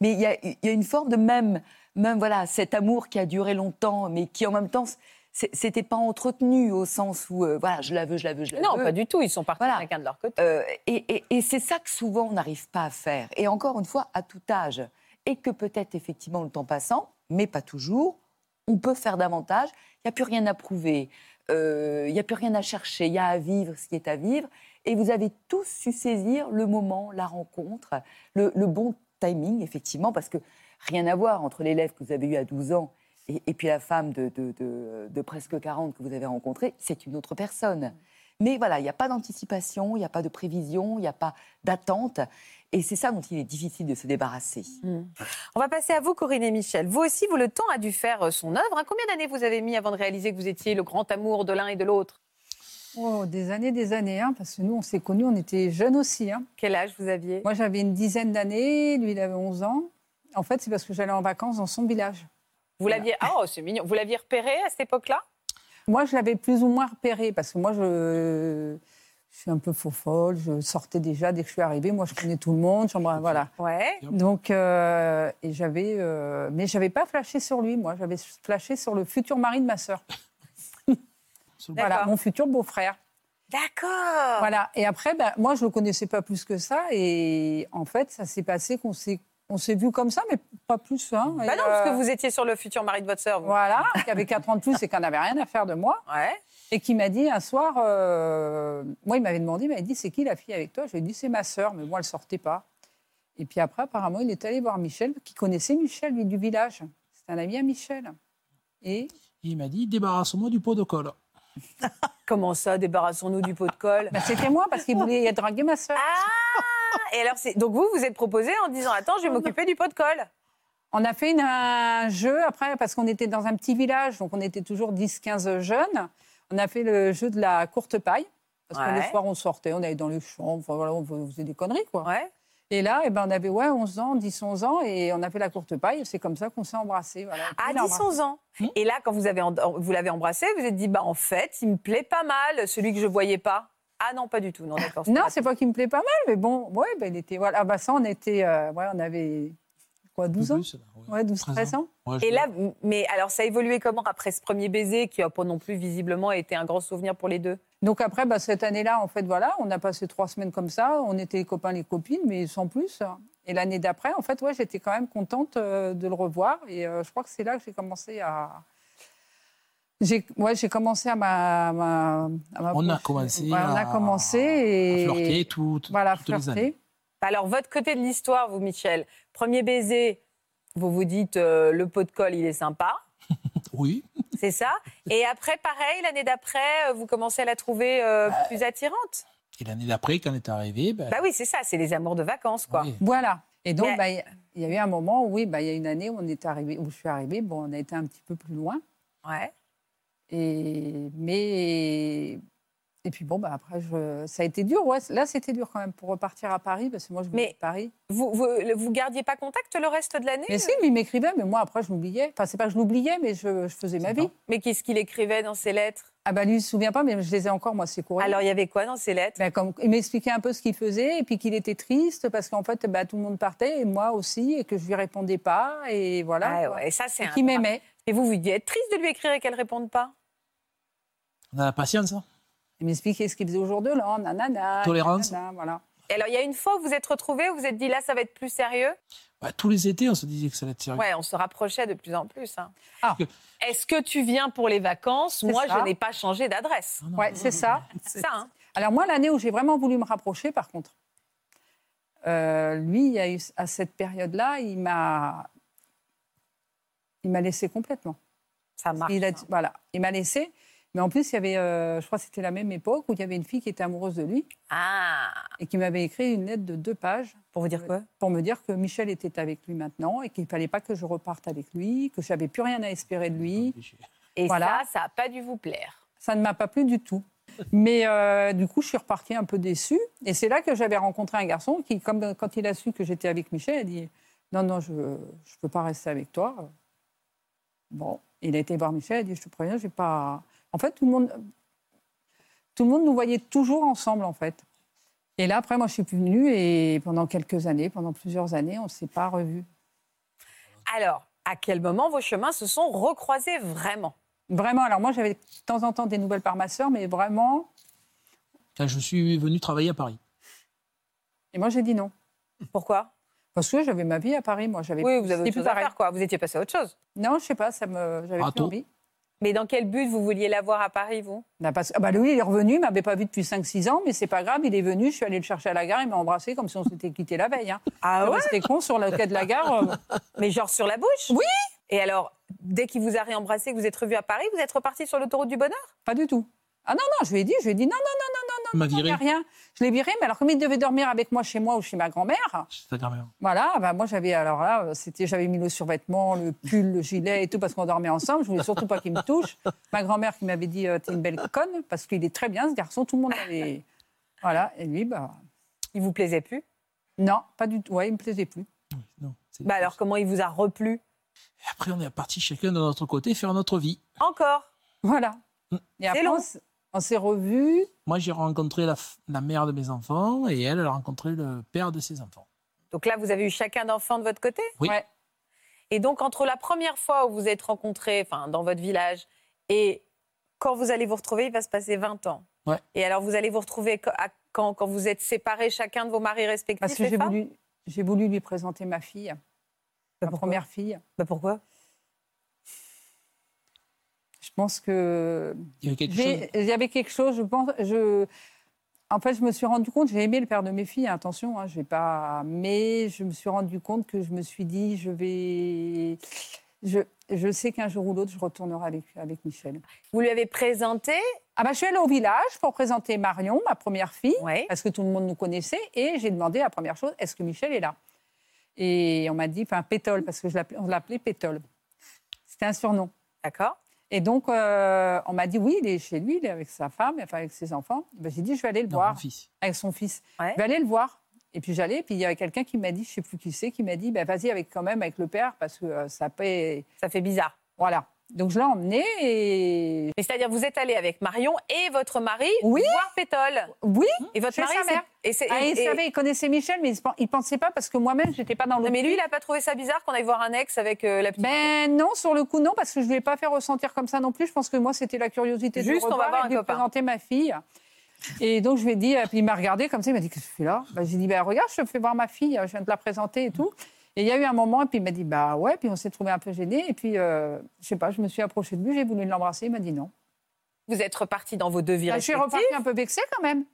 Mais il y a, il y a une forme de même, même voilà, cet amour qui a duré longtemps, mais qui en même temps, c'était pas entretenu au sens où, euh, voilà, je la veux, je la veux, je la Non, veux. pas du tout. Ils sont partis Voilà. chacun de leur côté. Euh, et et- et c'est ça que souvent on n'arrive pas à faire. Et encore une fois, à tout âge. Et que peut-être effectivement le temps passant, mais pas toujours, on peut faire davantage. Il n'y a plus rien à prouver. Euh, Il n'y a plus rien à chercher. Il y a à vivre ce qui est à vivre. Et vous avez tous su saisir le moment, la rencontre, le, bon timing, effectivement, parce que rien à voir entre l'élève que vous avez eu à 12 ans et, puis la femme de presque 40 que vous avez rencontrée, c'est une autre personne. Mais voilà, il n'y a pas d'anticipation, il n'y a pas de prévision, il n'y a pas d'attente. Et c'est ça dont il est difficile de se débarrasser. On va passer à vous, Corinne et Michel. Vous aussi, vous, le temps a dû faire euh, son œuvre. hein. Combien d'années vous avez mis avant de réaliser que vous étiez le grand amour de l'un et de l'autre? Oh, des années, des années, hein, parce que nous, on s'est connus, on était jeunes aussi. hein. Quel âge vous aviez? Moi, j'avais une dizaine d'années, lui, il avait 11 ans. En fait, c'est parce que j'allais en vacances dans son village. Vous l'aviez Ah, oh, c'est mignon. Vous l'aviez repéré à cette époque-là? Moi, je l'avais plus ou moins repéré, parce que moi, je, je suis un peu faux folle. Je sortais déjà dès que je suis arrivée. Moi, je connais tout le monde. j'embrasse- Voilà. Ouais. Donc, euh, et j'avais, euh, mais j'avais pas flashé sur lui. Moi, j'avais flashé sur le futur mari de ma sœur. Voilà, D'accord. mon futur beau-frère. D'accord. Voilà. Et après, ben, moi, je le connaissais pas plus que ça. Et en fait, ça s'est passé qu'on s'est, on s'est vu comme ça, mais pas plus. Hein. Bah non, parce que euh, vous étiez sur le futur mari de votre sœur. vous. Voilà, qui avait 4 ans de plus et qui n'avait rien à faire de moi. Ouais. Et qui m'a dit un soir, euh, moi, il m'avait demandé, il m'avait dit, c'est qui la fille avec toi? Je lui ai dit, c'est ma sœur, mais moi, elle sortait pas. Et puis après, apparemment, il est allé voir Michel, qui connaissait Michel, lui, du village. C'est un ami à Michel. Et Il m'a dit débarrasse-moi du pot de colle. Comment ça, débarrassons-nous du pot de colle? Ben, c'était moi, parce qu'il voulait draguer ma sœur. Ah Et alors, c'est... donc vous, vous êtes proposé en disant Attends, je vais m'occuper du pot de colle. On a fait une- un jeu après, parce qu'on était dans un petit village, donc on était toujours 10-15 jeunes. On a fait le jeu de la courte paille. Parce que Ouais. le soir, on sortait, on allait dans les champs, enfin, voilà, on faisait des conneries, quoi. Ouais. Et là, eh ben, on avait ouais, 11 ans, 10-11 ans, et on a fait la courte paille. C'est comme ça qu'on s'est embrassés. Voilà. À Il a embrassé. 10-11 ans. Et là, quand vous, avez en- vous l'avez embrassé, vous vous êtes dit Bah, en fait, il me plaît pas mal, celui que je voyais pas. Ah non, pas du tout. Non, d'accord. Non, c'est pas qu'il me plaît pas mal, mais bon, ouais, ben, il était. Voilà, Ah, bah, ça, on était. euh, ouais, on avait. Quoi, 12 ans? Plus, ouais. Ouais, 12, 13 13 ans. Et là, mais alors, ça a évolué comment après ce premier baiser qui n'a pas non plus visiblement été un grand souvenir pour les deux? Donc après, bah, cette année-là, en fait, voilà, on a passé trois semaines comme ça. On était les copains, les copines, mais sans plus. Et l'année d'après, en fait, ouais, j'étais quand même contente euh, de le revoir. Et euh, je crois que c'est là que j'ai commencé à. J'ai ouais, j'ai commencé à ma. ma- à ma- On a commencé Ouais, on a commencé et. à flirter tout- tout- voilà, toutes les flirter. années. Alors, votre côté de l'histoire, vous, Michel, premier baiser, vous vous dites euh, le pot de colle, il est sympa. Oui. C'est ça. Et après, pareil, l'année d'après, euh, vous commencez à la trouver euh, plus attirante. Et l'année d'après, quand on est arrivé, ben, Bah oui, c'est ça, c'est les amours de vacances, quoi. oui. Voilà. Et donc, Mais- bah, il y a- il y a eu un moment où, oui, bah, il y a une année où, on est arrivé, où je suis arrivée. Bon, on a été un petit peu plus loin. Ouais. Et, mais, et puis bon, bah, après, je, ça a été dur. Ouais, là, c'était dur quand même pour repartir à Paris, parce que moi, je de Paris. Vous, vous, vous gardiez pas contact le reste de l'année Mais si, lui il m'écrivait, mais moi, après, je l'oubliais. Enfin, c'est pas que je l'oubliais, mais je, je faisais ma vie. Mais qu'est-ce qu'il écrivait dans ses lettres? Ah bah lui, il se souvient pas, mais je les ai encore, moi, ces courriers. Alors, il y avait quoi dans ses lettres? Ben, comme, il m'expliquait un peu ce qu'il faisait et puis qu'il était triste parce qu'en fait, ben, tout le monde partait et moi aussi et que je lui répondais pas et voilà. Ah quoi. ouais, ça, c'est Et un drame. m'aimait. Et vous, vous deviez être triste de lui écrire et qu'elle réponde pas? On a la patience. hein. Il m'expliquait ce qu'il faisait au jour de l'an, nanana. Tolérance. nanana, voilà. Et alors, il y a une fois où vous êtes retrouvés, vous vous êtes dit là, ça va être plus sérieux? Ouais, tous les étés, on se disait que ça allait être sérieux. Ouais, on se rapprochait de plus en plus. hein. Ah. Est-ce que tu viens pour les vacances? Moi, ça. je n'ai pas changé d'adresse. Non, non, Ouais, non, c'est ça. non. C'est ça, hein Alors moi, l'année où j'ai vraiment voulu me rapprocher, par contre, euh, lui, il y a eu, à cette période-là, il m'a, il m'a laissé complètement. Ça marche. Il a, hein. voilà, il m'a laissé. Mais en plus, il y avait, euh, je crois que c'était la même époque où il y avait une fille qui était amoureuse de lui Ah et qui m'avait écrit une lettre de deux pages Pour vous dire quoi? pour me dire que Michel était avec lui maintenant et qu'il ne fallait pas que je reparte avec lui, que j'avais plus rien à espérer de lui. Et Voilà. ça, ça n'a pas dû vous plaire. Ça ne m'a pas plu du tout. Mais euh, du coup, je suis repartie un peu déçue. Et c'est là que j'avais rencontré un garçon qui, comme quand il a su que j'étais avec Michel, a dit Non, non, je ne peux pas rester avec toi. Bon, il a été voir Michel, il a dit Je te préviens, j'ai pas. En fait, tout le monde, tout le monde nous voyait toujours ensemble, en fait. Et là, après, moi, je suis plus venue et pendant quelques années, pendant plusieurs années, on ne s'est pas revus. Alors, à quel moment vos chemins se sont recroisés vraiment? Vraiment, alors moi, j'avais de temps en temps des nouvelles par ma sœur, mais vraiment. Quand je suis venu travailler à Paris. Et moi, j'ai dit non. Pourquoi? Parce que j'avais ma vie à Paris, moi. J'avais Oui, vous avez autre plus chose à faire, quoi. Vous étiez passé à autre chose. Non, je sais pas, ça me, j'avais plus Râteau. envie. Mais dans quel but vous vouliez la voir à Paris, vous? Non, parce- ah bah lui, il est revenu, il m'avait pas vu depuis 5-6 ans, mais c'est pas grave, il est venu, je suis allée le chercher à la gare, il m'a embrassé comme si on s'était quitté la veille. Hein. Ah Je restais con sur le quai de la gare. euh, Mais genre sur la bouche? Oui Et alors, dès qu'il vous a réembrassé, que vous êtes revu à Paris, vous êtes reparti sur l'autoroute du bonheur? Pas du tout. Ah non, non, je lui ai dit, je lui ai dit non, non, non, m'a non, il viré. n'y a rien. Je l'ai viré, mais alors comme il devait dormir avec moi chez moi ou chez ma grand-mère, C'est ta grand-mère. Voilà, bah moi j'avais alors là, c'était j'avais mis le survêtement, le pull, le gilet et tout parce qu'on dormait ensemble. Je voulais surtout pas qu'il me touche. Ma grand-mère qui m'avait dit euh, t'es une belle conne parce qu'il est très bien ce garçon. Tout le monde avait voilà et lui bah Il vous plaisait plus? Non pas du tout. Ouais, il me plaisait plus. Non, Bah alors, comment il vous a replu? Et après, on est parti chacun de notre côté faire notre vie. Encore Voilà. Mm. Et après long. On s'est revus. Moi, j'ai rencontré la, mère de mes enfants et elle, elle a rencontré le père de ses enfants. Donc là, vous avez eu chacun d'enfants de votre côté? Oui. Ouais. Et donc, entre la première fois où vous êtes rencontrés, enfin, dans votre village, et quand vous allez vous retrouver, il va se passer 20 ans. Ouais. Et alors, vous allez vous retrouver à quand, quand vous êtes séparés chacun de vos maris respectifs Parce que j'ai voulu lui présenter ma fille, ma pourquoi? première fille. Bah pourquoi? Je pense que Il y avait quelque chose. Il y avait quelque chose, je pense. Je... En fait, je me suis rendu compte, j'ai aimé le père de mes filles, attention, hein, j'ai pas. Mais je me suis rendu compte que je me suis dit, je vais. Je, je sais qu'un jour ou l'autre, je retournerai avec, avec Michel. Vous lui avez présenté? Ah bah, je suis allée au village pour présenter Marion, ma première fille, Ouais. parce que tout le monde nous connaissait, et j'ai demandé la première chose, est-ce que Michel est là? Et on m'a dit, enfin, Pétole, parce que je l'appelais- on l'appelait Pétole. C'était un surnom. D'accord Et donc, euh, on m'a dit, oui, il est chez lui, il est avec sa femme, enfin avec ses enfants. Ben, j'ai dit, je vais aller le Non, voir, fils. avec son fils. Ouais. Je vais aller le voir. Et puis j'allais, puis il y avait quelqu'un qui m'a dit, je sais plus qui c'est, qui m'a dit, ben, vas-y avec quand même avec le père, parce que euh, ça peut... Ça fait bizarre. Voilà. Donc je l'ai emmené et... Mais c'est-à-dire, vous êtes allé avec Marion et votre mari Oui. voir Pétole. Oui, Et votre mari, sa mère. Et ah, il et- savait, il connaissait Michel, mais il ne pensait pas, parce que moi-même, j'étais pas dans le... Mais lui, il n'a pas trouvé ça bizarre qu'on aille voir un ex avec euh, la petite. Ben non, sur le coup, non, parce que je ne l'ai pas fait ressentir comme ça non plus. Je pense que moi, c'était la curiosité Juste, de on va voir et de lui présenter ma fille. Et donc, je lui ai dit, et puis il m'a regardé comme ça, il m'a dit, qu'est-ce que tu fais là? Ben, J'ai dit, ben, regarde, je te fais voir ma fille, je viens de la présenter et tout. Et il y a eu un moment, et puis il m'a dit, bah ouais, puis on s'est trouvé un peu gênés. Et puis, euh, je sais pas, je me suis approchée de lui, j'ai voulu l'embrasser, il m'a dit non. Vous êtes reparti dans vos deux vies Ben, je suis repartie un peu vexée quand même.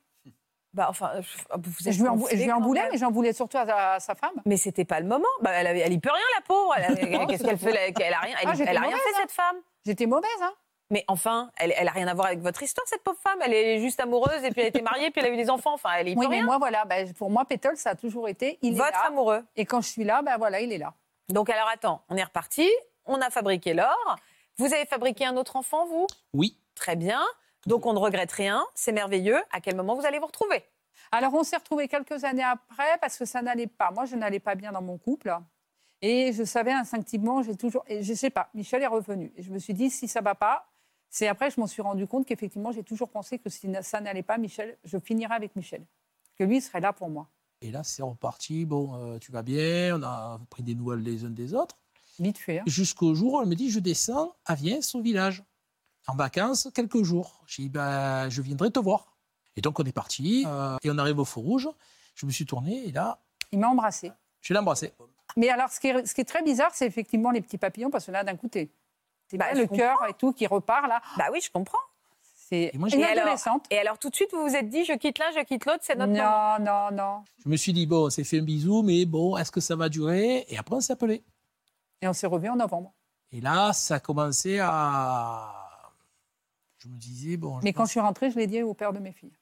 Bah, enfin, euh, vous êtes Je lui en, gonflé je lui en quand voulais, mais j'en voulais surtout à, à sa femme. Mais c'était pas le moment. Bah, elle, elle y peut rien, la pauvre. Qu'est-ce qu'elle fait Elle a rien. Elle, Ah, elle a rien mauvaise, fait hein. cette femme? J'étais mauvaise, hein Mais enfin, elle, elle a rien à voir avec votre histoire, cette pauvre femme. Elle est juste amoureuse et puis elle a été mariée, puis elle a eu des enfants. Enfin, elle est Oui, mais rien. moi, voilà, ben, pour moi, Pétole, ça a toujours été. Il est Votre là. amoureux. Et quand je suis là, ben voilà, il est là. Donc alors attends, on est reparti. On a fabriqué l'or. Vous avez fabriqué un autre enfant, vous? Oui. Très bien. Donc on ne regrette rien. C'est merveilleux. À quel moment vous allez vous retrouver? Alors, on s'est retrouvés quelques années après parce que ça n'allait pas. Moi, je n'allais pas bien dans mon couple. Et je savais instinctivement, j'ai toujours. Et je sais pas, Michel est revenu. Et je me suis dit, si ça va pas, c'est après, je m'en suis rendu compte qu'effectivement, j'ai toujours pensé que si ça n'allait pas, Michel, je finirais avec Michel. Que lui serait là pour moi. Et là, c'est reparti. Bon, euh, tu vas bien. On a pris des nouvelles les uns des autres. Vite fait. hein. Jusqu'au jour où elle me dit Je descends à Viens, au village, en vacances, quelques jours. J'ai dit bah, Je viendrai te voir. Et donc, on est parti. euh, et on arrive au Feu Rouge. Je me suis tourné et là, Il m'a embrassé. je l'ai embrassé. Mais alors, ce qui est, ce qui est très bizarre, c'est effectivement les petits papillons, parce que là, d'un coup, t'es- c'est Bah, le cœur et tout qui repart là. Bah oui, je comprends. C'est une Et alors, adolescente. et alors tout de suite, vous vous êtes dit, je quitte l'un, je quitte l'autre, c'est notre Non, moment. non, non. Je me suis dit Bon, on s'est fait un bisou, mais bon, est-ce que ça va durer? Et après, on s'est appelé. Et on s'est revus en novembre. Et là, ça a commencé à. Je me disais Bon. je Mais quand je suis rentrée, je l'ai dit au père de mes filles.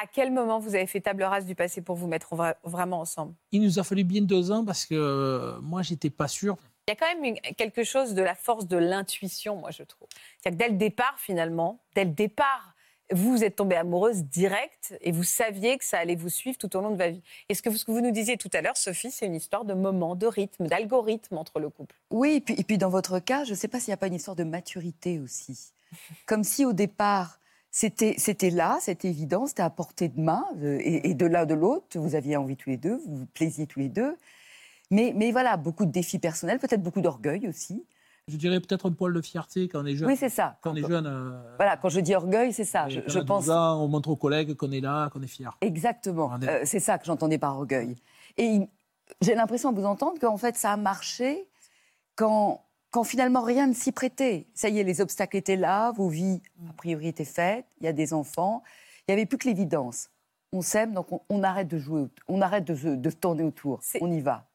À quel moment vous avez fait table rase du passé pour vous mettre vra- vraiment ensemble? Il nous a fallu bien deux ans parce que euh, moi, j'étais pas sûr. Il y a quand même une- quelque chose de la force de l'intuition, moi, je trouve. C'est-à-dire que dès le départ, finalement, dès le départ, vous, vous êtes tombée amoureuse direct et vous saviez que ça allait vous suivre tout au long de votre vie. Et ce que vous, ce que vous nous disiez tout à l'heure, Sophie, c'est une histoire de moment, de rythme, d'algorithme entre le couple? Oui, et puis, et puis dans votre cas, je ne sais pas s'il n'y a pas une histoire de maturité aussi. Comme si au départ, c'était c'était là, c'était évident, c'était à portée de main, euh, et, et de l'un de l'autre, vous aviez envie tous les deux, vous vous plaisiez tous les deux. Mais, mais voilà, beaucoup de défis personnels, peut-être beaucoup d'orgueil aussi. Je dirais peut-être un poil de fierté quand on est jeune. Oui, c'est ça. Quand on est jeune, euh, Voilà, quand je dis orgueil, c'est ça. Je, je a 12 pense ans, on montre aux collègues qu'on est là, qu'on est fier. Exactement. Euh, c'est ça que j'entendais par orgueil. Et il- j'ai l'impression à vous entendre qu'en fait, ça a marché quand, quand finalement rien ne s'y prêtait. Ça y est, les obstacles étaient là, vos vies, a priori, étaient faites, il y a des enfants. Il n'y avait plus que l'évidence. On s'aime, donc on, on arrête de jouer, on arrête de tourner autour. On y va.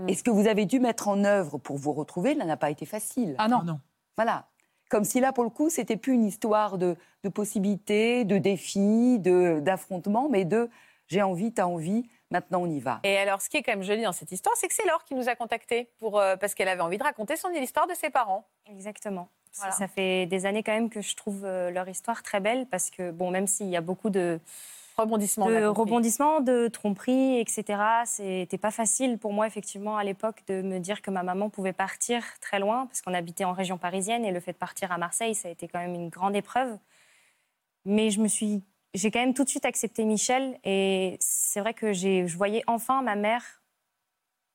Mm. Et ce que vous avez dû mettre en œuvre pour vous retrouver, là, n'a pas été facile. Ah non. Ah non. Voilà. Comme si là, pour le coup, c'était plus une histoire de, de possibilités, de défis, de- d'affrontements, mais de j'ai envie, t'as envie, maintenant on y va. Et alors, ce qui est quand même joli dans cette histoire, c'est que c'est Laure qui nous a contactés pour, euh, parce qu'elle avait envie de raconter son histoire de ses parents. Exactement. Ça- Voilà. Ça fait des années quand même que je trouve euh, leur histoire très belle parce que, bon, même s'il y a beaucoup de, Rebondissement. on de rebondissements, de tromperies, etc., c'était pas facile pour moi, effectivement, à l'époque, de me dire que ma maman pouvait partir très loin parce qu'on habitait en région parisienne et le fait de partir à Marseille, ça a été quand même une grande épreuve. Mais je me suis. J'ai quand même tout de suite accepté Michel et c'est vrai que je voyais enfin ma mère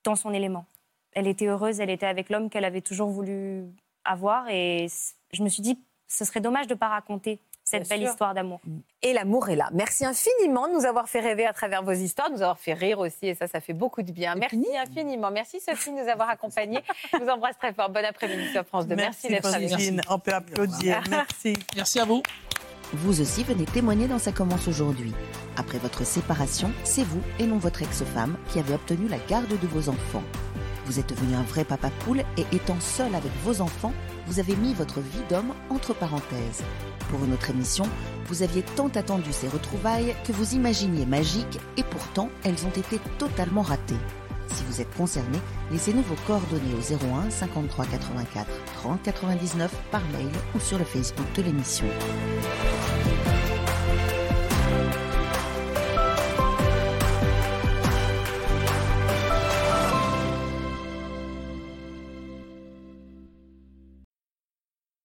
dans son élément. Elle était heureuse, elle était avec l'homme qu'elle avait toujours voulu avoir et je me suis dit, ce serait dommage de ne pas raconter cette Bien belle sûr. histoire d'amour. Et l'amour est là. Merci infiniment de nous avoir fait rêver à travers vos histoires, de nous avoir fait rire aussi, et ça, ça fait beaucoup de bien. Merci infiniment. Merci Sophie de nous avoir accompagnés. Je vous embrasse très fort. Bon après-midi sur France 2. Merci, d'être avec nous. On peut applaudir. Merci. Merci à vous. Vous aussi venez témoigner dans Ça commence aujourd'hui. Après votre séparation, c'est vous et non votre ex-femme qui avez obtenu la garde de vos enfants. Vous êtes devenu un vrai papa poule et étant seul avec vos enfants, vous avez mis votre vie d'homme entre parenthèses. Pour une autre émission, vous aviez tant attendu ces retrouvailles que vous imaginiez magiques et pourtant elles ont été totalement ratées. Si vous êtes concerné, laissez-nous vos coordonnées au 01 53 84 30 99 par mail ou sur le Facebook de l'émission.